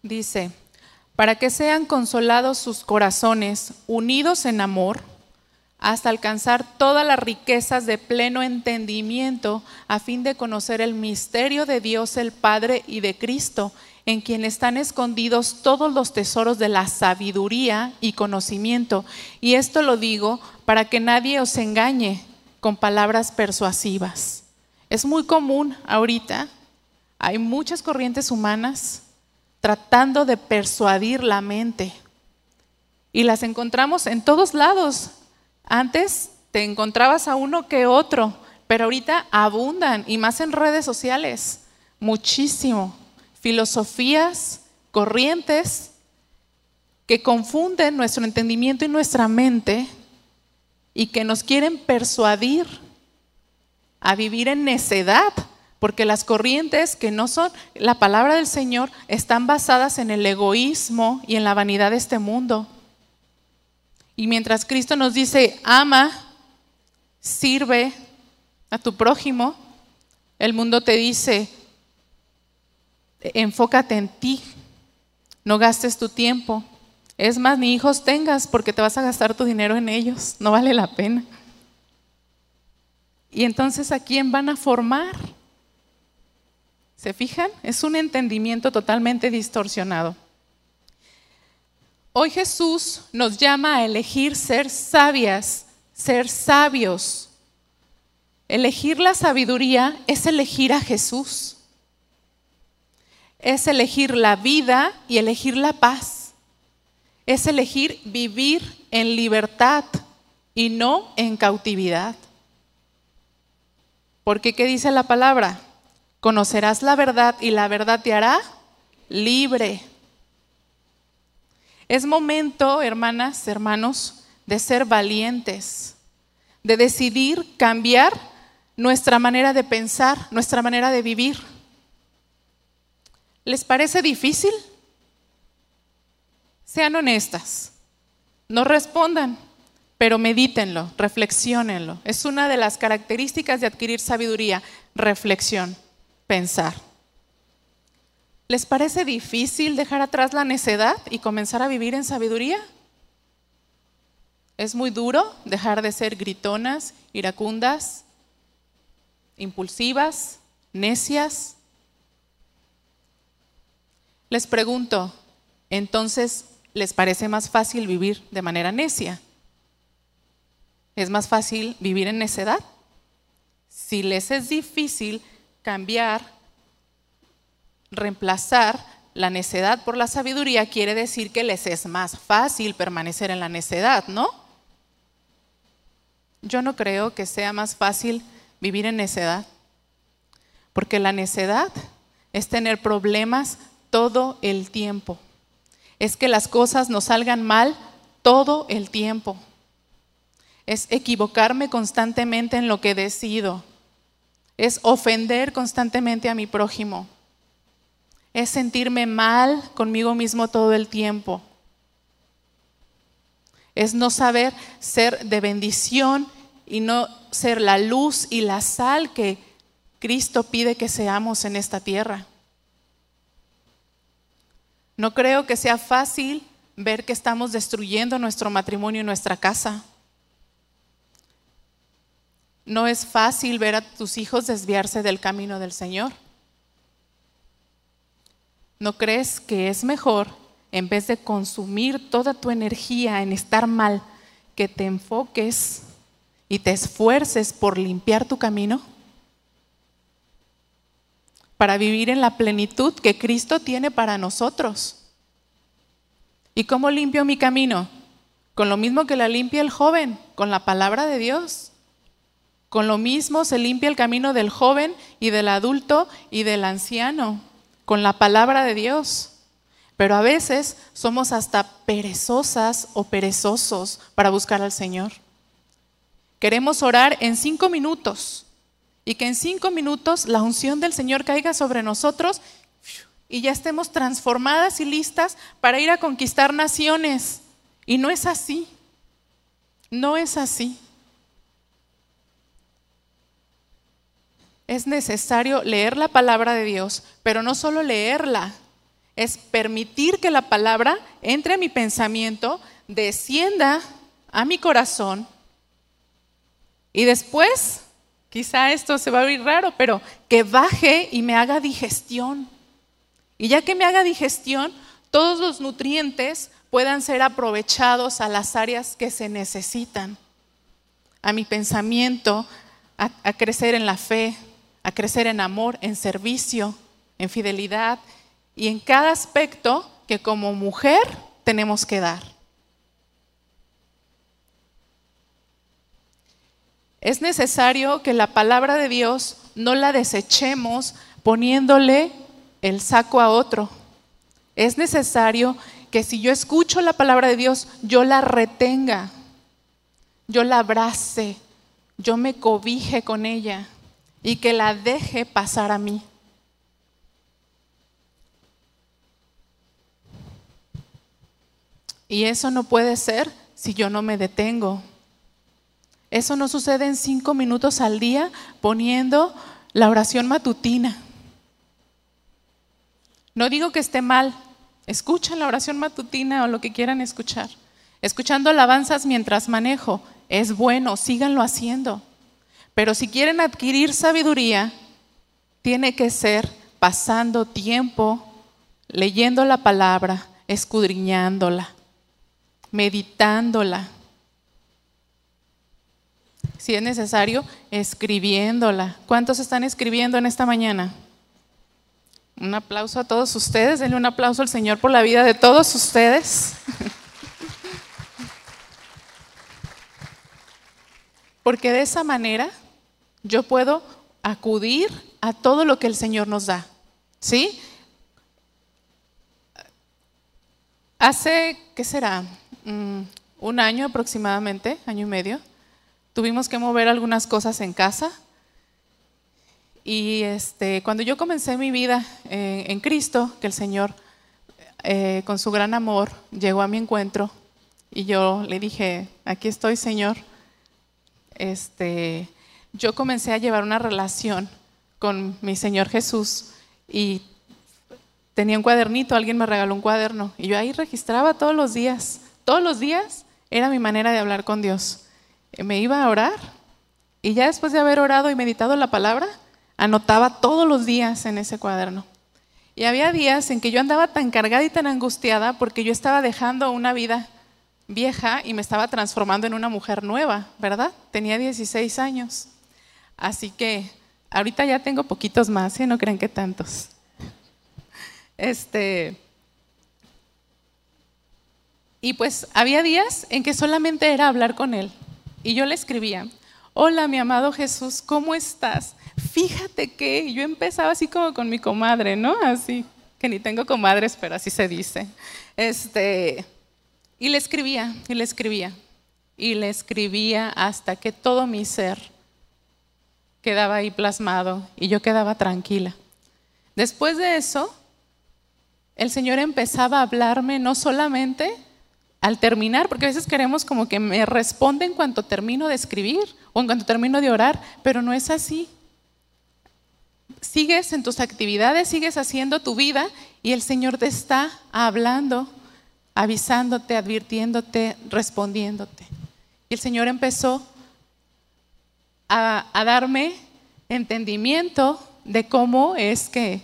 Dice, para que sean consolados sus corazones, unidos en amor, hasta alcanzar todas las riquezas de pleno entendimiento, a fin de conocer el misterio de Dios el Padre y de Cristo, en quien están escondidos todos los tesoros de la sabiduría y conocimiento. Y esto lo digo para que nadie os engañe con palabras persuasivas. Es muy común ahorita, hay muchas corrientes humanas tratando de persuadir la mente. Y las encontramos en todos lados. Antes te encontrabas a uno que otro, pero ahorita abundan, y más en redes sociales, muchísimo. Filosofías, corrientes que confunden nuestro entendimiento y nuestra mente y que nos quieren persuadir a vivir en necedad porque las corrientes que no son la palabra del Señor están basadas en el egoísmo y en la vanidad de este mundo. Y mientras Cristo nos dice, ama, sirve a tu prójimo, el mundo te dice, enfócate en ti, no gastes tu tiempo. Es más, ni hijos tengas porque te vas a gastar tu dinero en ellos, no vale la pena. Y entonces, ¿a quién van a formar? ¿Se fijan? Es un entendimiento totalmente distorsionado. Hoy Jesús nos llama a elegir ser sabias, ser sabios. Elegir la sabiduría es elegir a Jesús. Es elegir la vida y elegir la paz. Es elegir vivir en libertad y no en cautividad. Porque ¿qué dice la palabra? Conocerás la verdad y la verdad te hará libre. Es momento, hermanas, hermanos, de ser valientes, de decidir cambiar nuestra manera de pensar, nuestra manera de vivir. ¿Les parece difícil? Sean honestas, no respondan, pero medítenlo, reflexionenlo. Es una de las características de adquirir sabiduría, reflexión pensar. ¿Les parece difícil dejar atrás la necedad y comenzar a vivir en sabiduría? Es muy duro dejar de ser gritonas, iracundas, impulsivas, necias. Les pregunto, entonces, ¿les parece más fácil vivir de manera necia? ¿Es más fácil vivir en necedad? Si les es difícil cambiar, reemplazar la necedad por la sabiduría, quiere decir que les es más fácil permanecer en la necedad, ¿no? Yo no creo que sea más fácil vivir en necedad, porque la necedad es tener problemas todo el tiempo. Es que las cosas nos salgan mal todo el tiempo. Es equivocarme constantemente en lo que decido es ofender constantemente a mi prójimo, es sentirme mal conmigo mismo todo el tiempo. es no saber ser de bendición y no ser la luz y la sal que Cristo pide que seamos en esta tierra. No creo que sea fácil ver que estamos destruyendo nuestro matrimonio y nuestra casa. No es fácil ver a tus hijos desviarse del camino del Señor. ¿No crees que es mejor, en vez de consumir toda tu energía en estar mal, que te enfoques y te esfuerces por limpiar tu camino? Para vivir en la plenitud que Cristo tiene para nosotros. ¿Y cómo limpio mi camino? Con lo mismo que la limpia el joven, con la palabra de Dios. Con lo mismo se limpia el camino del joven y del adulto y del anciano, con la palabra de Dios. Pero a veces somos hasta perezosas o perezosos para buscar al Señor. Queremos orar en cinco minutos y que en cinco minutos la unción del Señor caiga sobre nosotros y ya estemos transformadas y listas para ir a conquistar naciones. Y no es así. No es así. Es necesario leer la palabra de Dios, pero no solo leerla, es permitir que la palabra entre a mi pensamiento, descienda a mi corazón y después, quizá esto se va a oír raro, pero que baje y me haga digestión. Y ya que me haga digestión, todos los nutrientes puedan ser aprovechados a las áreas que se necesitan, a mi pensamiento, a, a crecer en la fe, a crecer en amor, en servicio, en fidelidad y en cada aspecto que como mujer tenemos que dar. Es necesario que la palabra de Dios no la desechemos poniéndole el saco a otro. Es necesario que si yo escucho la palabra de Dios, yo la retenga, yo la abrace, yo me cobije con ella y que la deje pasar a mí. Y eso no puede ser si yo no me detengo. Eso no sucede en cinco minutos al día poniendo la oración matutina. No digo que esté mal. Escuchen la oración matutina o lo que quieran escuchar. Escuchando alabanzas mientras manejo. Es bueno, síganlo haciendo. Pero si quieren adquirir sabiduría, tiene que ser pasando tiempo leyendo la palabra, escudriñándola, meditándola. Si es necesario, escribiéndola. ¿Cuántos están escribiendo en esta mañana? Un aplauso a todos ustedes. Denle un aplauso al Señor por la vida de todos ustedes. Porque de esa manera yo puedo acudir a todo lo que el Señor nos da. ¿Sí? Hace, ¿qué será? Mm, un año aproximadamente, año y medio, tuvimos que mover algunas cosas en casa. Y este, cuando yo comencé mi vida en Cristo, que el Señor, eh, con su gran amor, llegó a mi encuentro, y yo le dije, aquí estoy, Señor. Este, yo comencé a llevar una relación con mi Señor Jesús y tenía un cuadernito, alguien me regaló un cuaderno y yo ahí registraba todos los días, todos los días era mi manera de hablar con Dios. Me iba a orar y ya después de haber orado y meditado la palabra, anotaba todos los días en ese cuaderno. Y había días en que yo andaba tan cargada y tan angustiada porque yo estaba dejando una vida vieja y me estaba transformando en una mujer nueva, ¿verdad? Tenía 16 años. Así que ahorita ya tengo poquitos más, ¿eh? no crean que tantos. Este, y pues había días en que solamente era hablar con él. Y yo le escribía, hola mi amado Jesús, ¿cómo estás? Fíjate que yo empezaba así como con mi comadre, ¿no? Así, que ni tengo comadres, pero así se dice. Este, y le escribía, y le escribía, y le escribía hasta que todo mi ser quedaba ahí plasmado y yo quedaba tranquila. Después de eso, el Señor empezaba a hablarme no solamente al terminar, porque a veces queremos como que me responde en cuanto termino de escribir o en cuanto termino de orar, pero no es así. Sigues en tus actividades, sigues haciendo tu vida y el Señor te está hablando, avisándote, advirtiéndote, respondiéndote. Y el Señor empezó a, darme entendimiento de cómo es que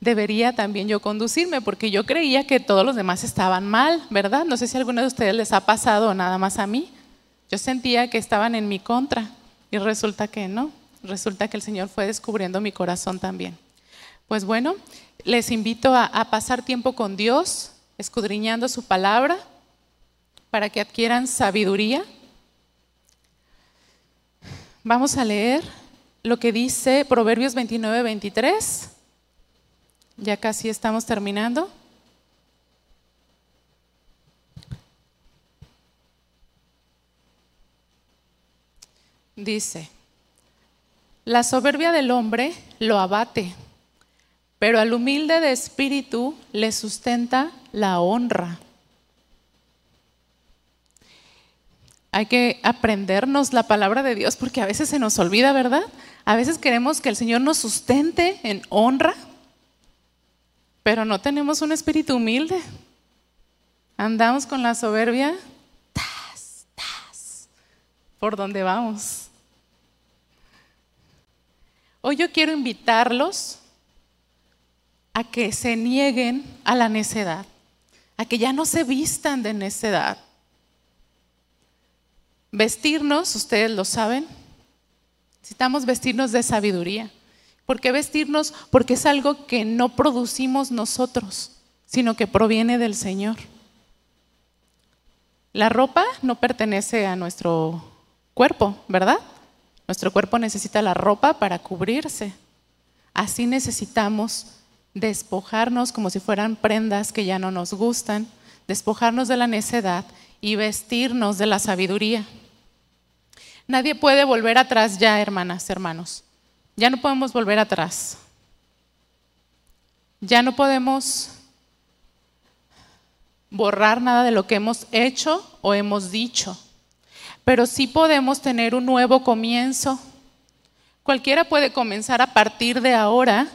debería también yo conducirme, porque yo creía que todos los demás estaban mal, ¿verdad? No sé si a alguno de ustedes les ha pasado nada más a mí. Yo sentía que estaban en mi contra y resulta que no, resulta que el Señor fue descubriendo mi corazón también. Pues bueno, les invito a pasar tiempo con Dios, escudriñando su palabra, para que adquieran sabiduría. Vamos a leer lo que dice Proverbios 29, 23. Ya casi estamos terminando. Dice, la soberbia del hombre lo abate, pero al humilde de espíritu le sustenta la honra. Hay que aprendernos la palabra de Dios porque a veces se nos olvida, ¿verdad? A veces queremos que el Señor nos sustente en honra pero no tenemos un espíritu humilde. Andamos con la soberbia, tas, tas, por donde vamos. Hoy yo quiero invitarlos a que se nieguen a la necedad, a que ya no se vistan de necedad. Vestirnos, ustedes lo saben, necesitamos vestirnos de sabiduría. ¿Por qué vestirnos? Porque es algo que no producimos nosotros, sino que proviene del Señor. La ropa no pertenece a nuestro cuerpo, ¿verdad? Nuestro cuerpo necesita la ropa para cubrirse. Así necesitamos despojarnos como si fueran prendas que ya no nos gustan, despojarnos de la necedad y vestirnos de la sabiduría. Nadie puede volver atrás ya, hermanas, hermanos. Ya no podemos volver atrás. Ya no podemos borrar nada de lo que hemos hecho o hemos dicho, pero sí podemos tener un nuevo comienzo. Cualquiera puede comenzar a partir de ahora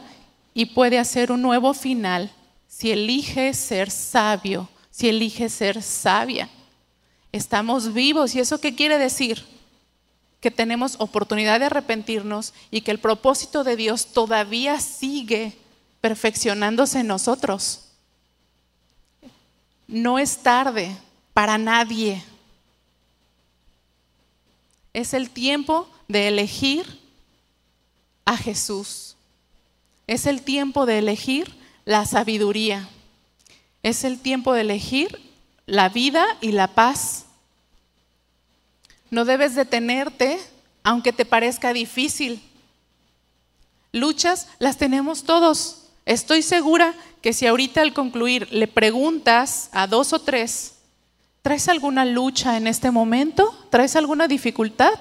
y puede hacer un nuevo final si elige ser sabio, si elige ser sabia. Estamos vivos y eso qué quiere decir? que tenemos oportunidad de arrepentirnos y que el propósito de Dios todavía sigue perfeccionándose en nosotros. No es tarde para nadie. Es el tiempo de elegir a Jesús. Es el tiempo de elegir la sabiduría. Es el tiempo de elegir la vida y la paz no debes detenerte aunque te parezca difícil. Luchas las tenemos todos. Estoy segura que si ahorita al concluir le preguntas a dos o tres, ¿traes alguna lucha en este momento? ¿Traes alguna dificultad?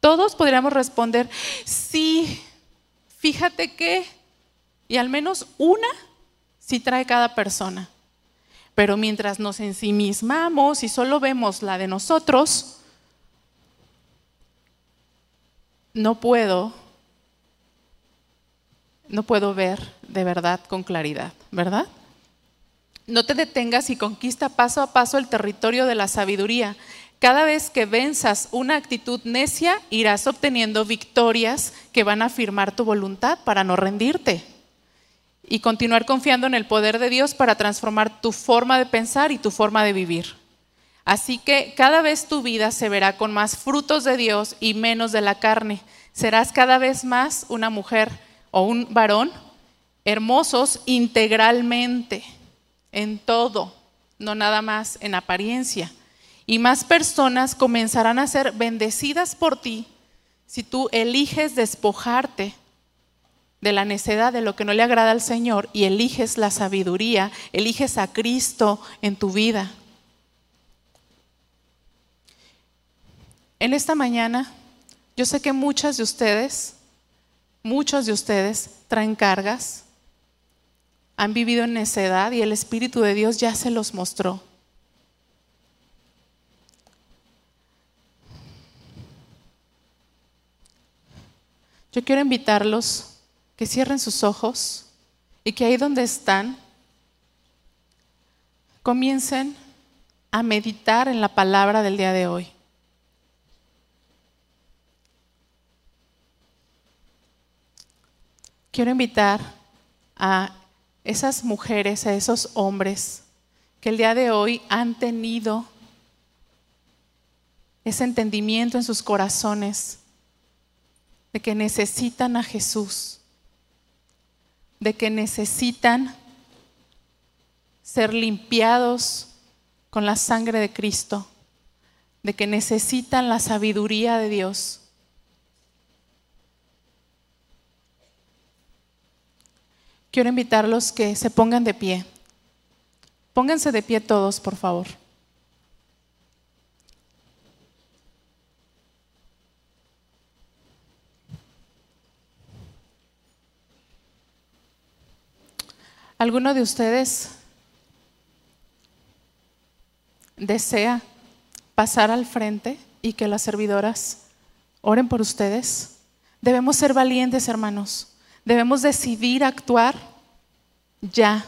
Todos podríamos responder, sí, fíjate que, y al menos una sí trae cada persona. Pero mientras nos ensimismamos y solo vemos la de nosotros, no puedo, no puedo ver de verdad con claridad, ¿verdad? No te detengas y conquista paso a paso el territorio de la sabiduría. Cada vez que venzas una actitud necia, irás obteniendo victorias que van a afirmar tu voluntad para no rendirte y continuar confiando en el poder de Dios para transformar tu forma de pensar y tu forma de vivir. Así que cada vez tu vida se verá con más frutos de Dios y menos de la carne. Serás cada vez más una mujer o un varón hermosos integralmente, en todo, no nada más en apariencia. Y más personas comenzarán a ser bendecidas por ti si tú eliges despojarte de la necedad, de lo que no le agrada al Señor y eliges la sabiduría, eliges a Cristo en tu vida. En esta mañana, yo sé que muchas de ustedes, muchos de ustedes traen cargas, han vivido en necedad y el Espíritu de Dios ya se los mostró. Yo quiero invitarlos que cierren sus ojos y que ahí donde están comiencen a meditar en la palabra del día de hoy. Quiero invitar a esas mujeres, a esos hombres que el día de hoy han tenido ese entendimiento en sus corazones de que necesitan a Jesús, de que necesitan ser limpiados con la sangre de Cristo, de que necesitan la sabiduría de Dios. Quiero invitarlos que se pongan de pie. Pónganse de pie todos, por favor. ¿Alguno de ustedes desea pasar al frente y que las servidoras oren por ustedes? Debemos ser valientes, hermanos. Debemos decidir actuar ya.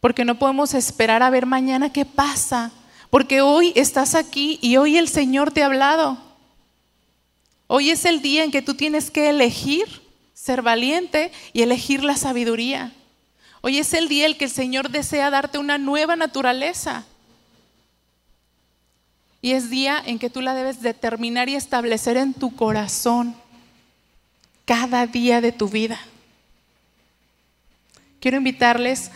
Porque no podemos esperar a ver mañana qué pasa. Porque hoy estás aquí y hoy el Señor te ha hablado. Hoy es el día en que tú tienes que elegir ser valiente y elegir la sabiduría. Hoy es el día en que el Señor desea darte una nueva naturaleza. Y es día en que tú la debes determinar y establecer en tu corazón cada día de tu vida. Quiero invitarles,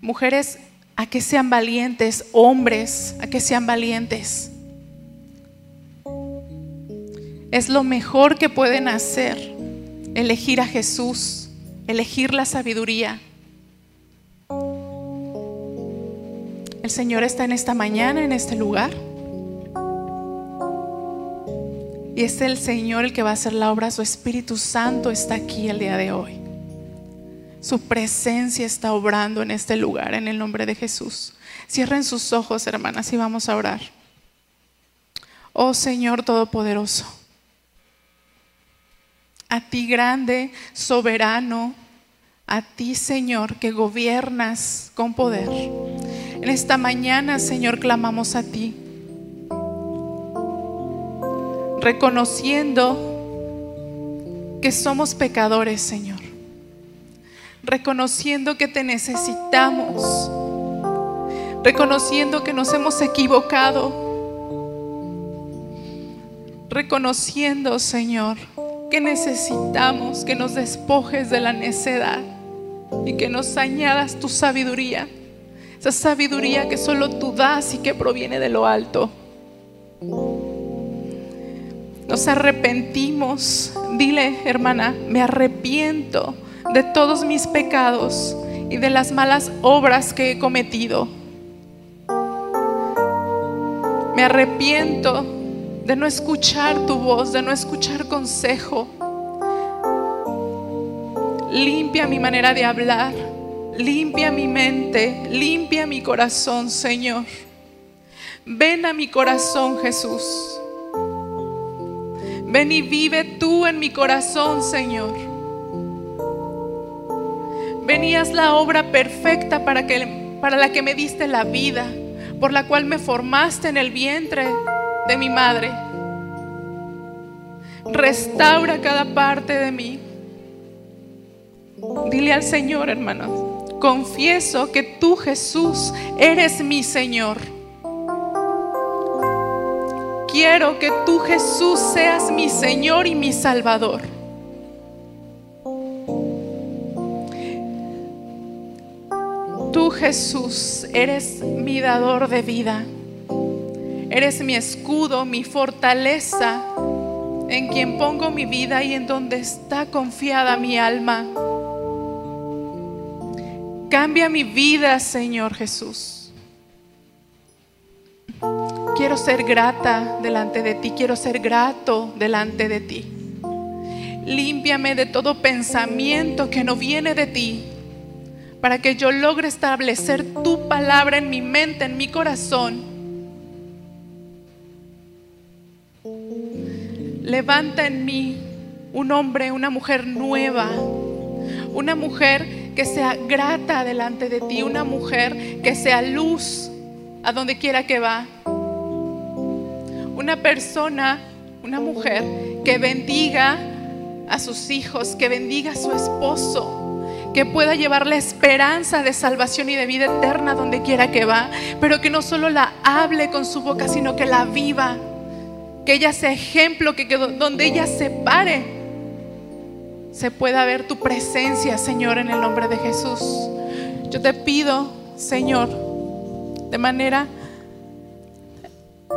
mujeres, a que sean valientes, hombres, a que sean valientes. Es lo mejor que pueden hacer elegir a Jesús, elegir la sabiduría. El Señor está en esta mañana, en este lugar. Y es el Señor el que va a hacer la obra. Su Espíritu Santo está aquí el día de hoy. Su presencia está obrando en este lugar, en el nombre de Jesús. Cierren sus ojos, hermanas, y vamos a orar. Oh Señor Todopoderoso a ti grande, soberano, a ti Señor que gobiernas con poder. En esta mañana, Señor, clamamos a ti, reconociendo que somos pecadores, Señor, reconociendo que te necesitamos, reconociendo que nos hemos equivocado, reconociendo, Señor, que necesitamos que nos despojes de la necedad y que nos añadas tu sabiduría, esa sabiduría que solo tú das y que proviene de lo alto. Nos arrepentimos, dile hermana, me arrepiento de todos mis pecados y de las malas obras que he cometido. Me arrepiento de no escuchar tu voz, de no escuchar consejo. Limpia mi manera de hablar, limpia mi mente, limpia mi corazón, Señor. Ven a mi corazón, Jesús. Ven y vive tú en mi corazón, Señor. Venías la obra perfecta para, que, para la que me diste la vida, por la cual me formaste en el vientre de mi madre. Restaura cada parte de mí. Dile al Señor, hermano, confieso que tú Jesús eres mi Señor. Quiero que tú Jesús seas mi Señor y mi Salvador. Tú Jesús eres mi dador de vida. Eres mi escudo, mi fortaleza, en quien pongo mi vida y en donde está confiada mi alma. Cambia mi vida, Señor Jesús. Quiero ser grata delante de ti, quiero ser grato delante de ti. Límpiame de todo pensamiento que no viene de ti, para que yo logre establecer tu palabra en mi mente, en mi corazón Levanta en mí un hombre, una mujer nueva, una mujer que sea grata delante de ti, una mujer que sea luz a donde quiera que va, una persona, una mujer que bendiga a sus hijos, que bendiga a su esposo, que pueda llevar la esperanza de salvación y de vida eterna donde quiera que va, pero que no solo la hable con su boca, sino que la viva, que ella sea ejemplo, que, donde ella se pare, se pueda ver tu presencia, Señor, en el nombre de Jesús. Yo te pido, Señor, de manera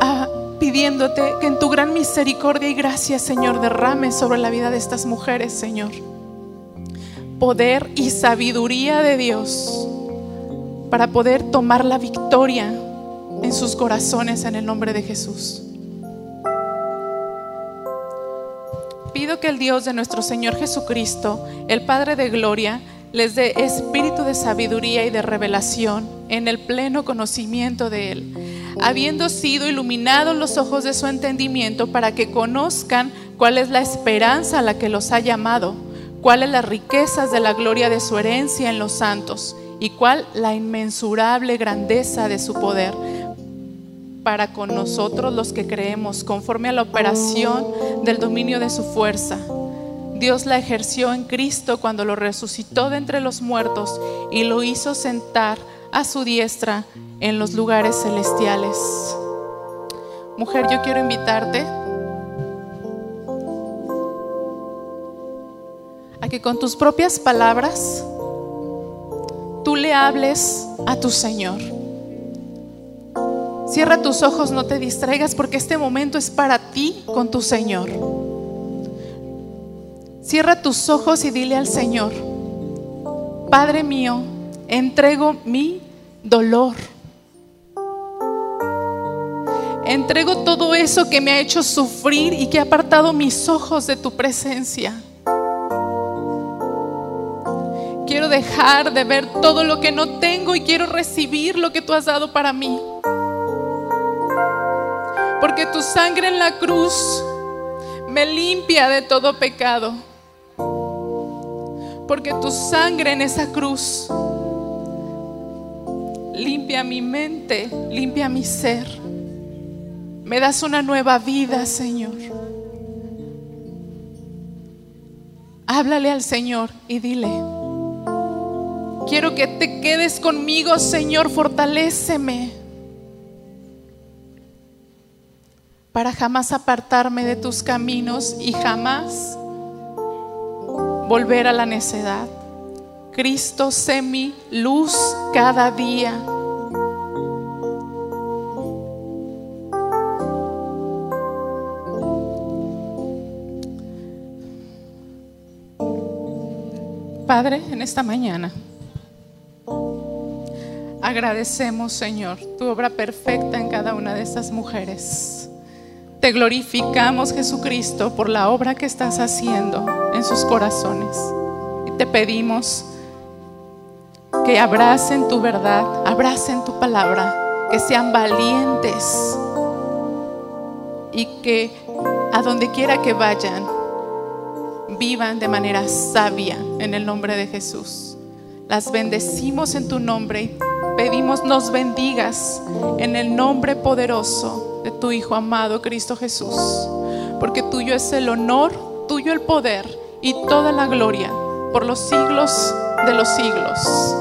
ah, pidiéndote que en tu gran misericordia y gracia, Señor, derrame sobre la vida de estas mujeres, Señor poder y sabiduría de Dios para poder tomar la victoria en sus corazones en el nombre de Jesús. Pido que el Dios de nuestro Señor Jesucristo, el Padre de Gloria, les dé espíritu de sabiduría y de revelación en el pleno conocimiento de Él, habiendo sido iluminados los ojos de su entendimiento para que conozcan cuál es la esperanza a la que los ha llamado cuáles las riquezas de la gloria de su herencia en los santos y cuál la inmensurable grandeza de su poder para con nosotros los que creemos, conforme a la operación del dominio de su fuerza. Dios la ejerció en Cristo cuando lo resucitó de entre los muertos y lo hizo sentar a su diestra en los lugares celestiales. Mujer, yo quiero invitarte a que con tus propias palabras tú le hables a tu Señor. Cierra tus ojos, no te distraigas porque este momento es para ti con tu Señor. Cierra tus ojos y dile al Señor, Padre mío, entrego mi dolor. Entrego todo eso que me ha hecho sufrir y que ha apartado mis ojos de tu presencia. Quiero dejar de ver todo lo que no tengo y quiero recibir lo que tú has dado para mí. Porque tu sangre en la cruz me limpia de todo pecado. Porque tu sangre en esa cruz limpia mi mente, limpia mi ser. Me das una nueva vida, Señor. Háblale al Señor y dile. Quiero que te quedes conmigo, Señor, fortaléceme. Para jamás apartarme de tus caminos y jamás volver a la necedad. Cristo, sé mi luz cada día. Padre, en esta mañana. Agradecemos, Señor, tu obra perfecta en cada una de estas mujeres. Te glorificamos, Jesucristo, por la obra que estás haciendo en sus corazones. Y te pedimos que abracen tu verdad, abracen tu palabra, que sean valientes y que a donde quiera que vayan, vivan de manera sabia en el nombre de Jesús. Las bendecimos en tu nombre y pedimos nos bendigas en el nombre poderoso de tu Hijo amado Cristo Jesús. Porque tuyo es el honor, tuyo el poder y toda la gloria por los siglos de los siglos.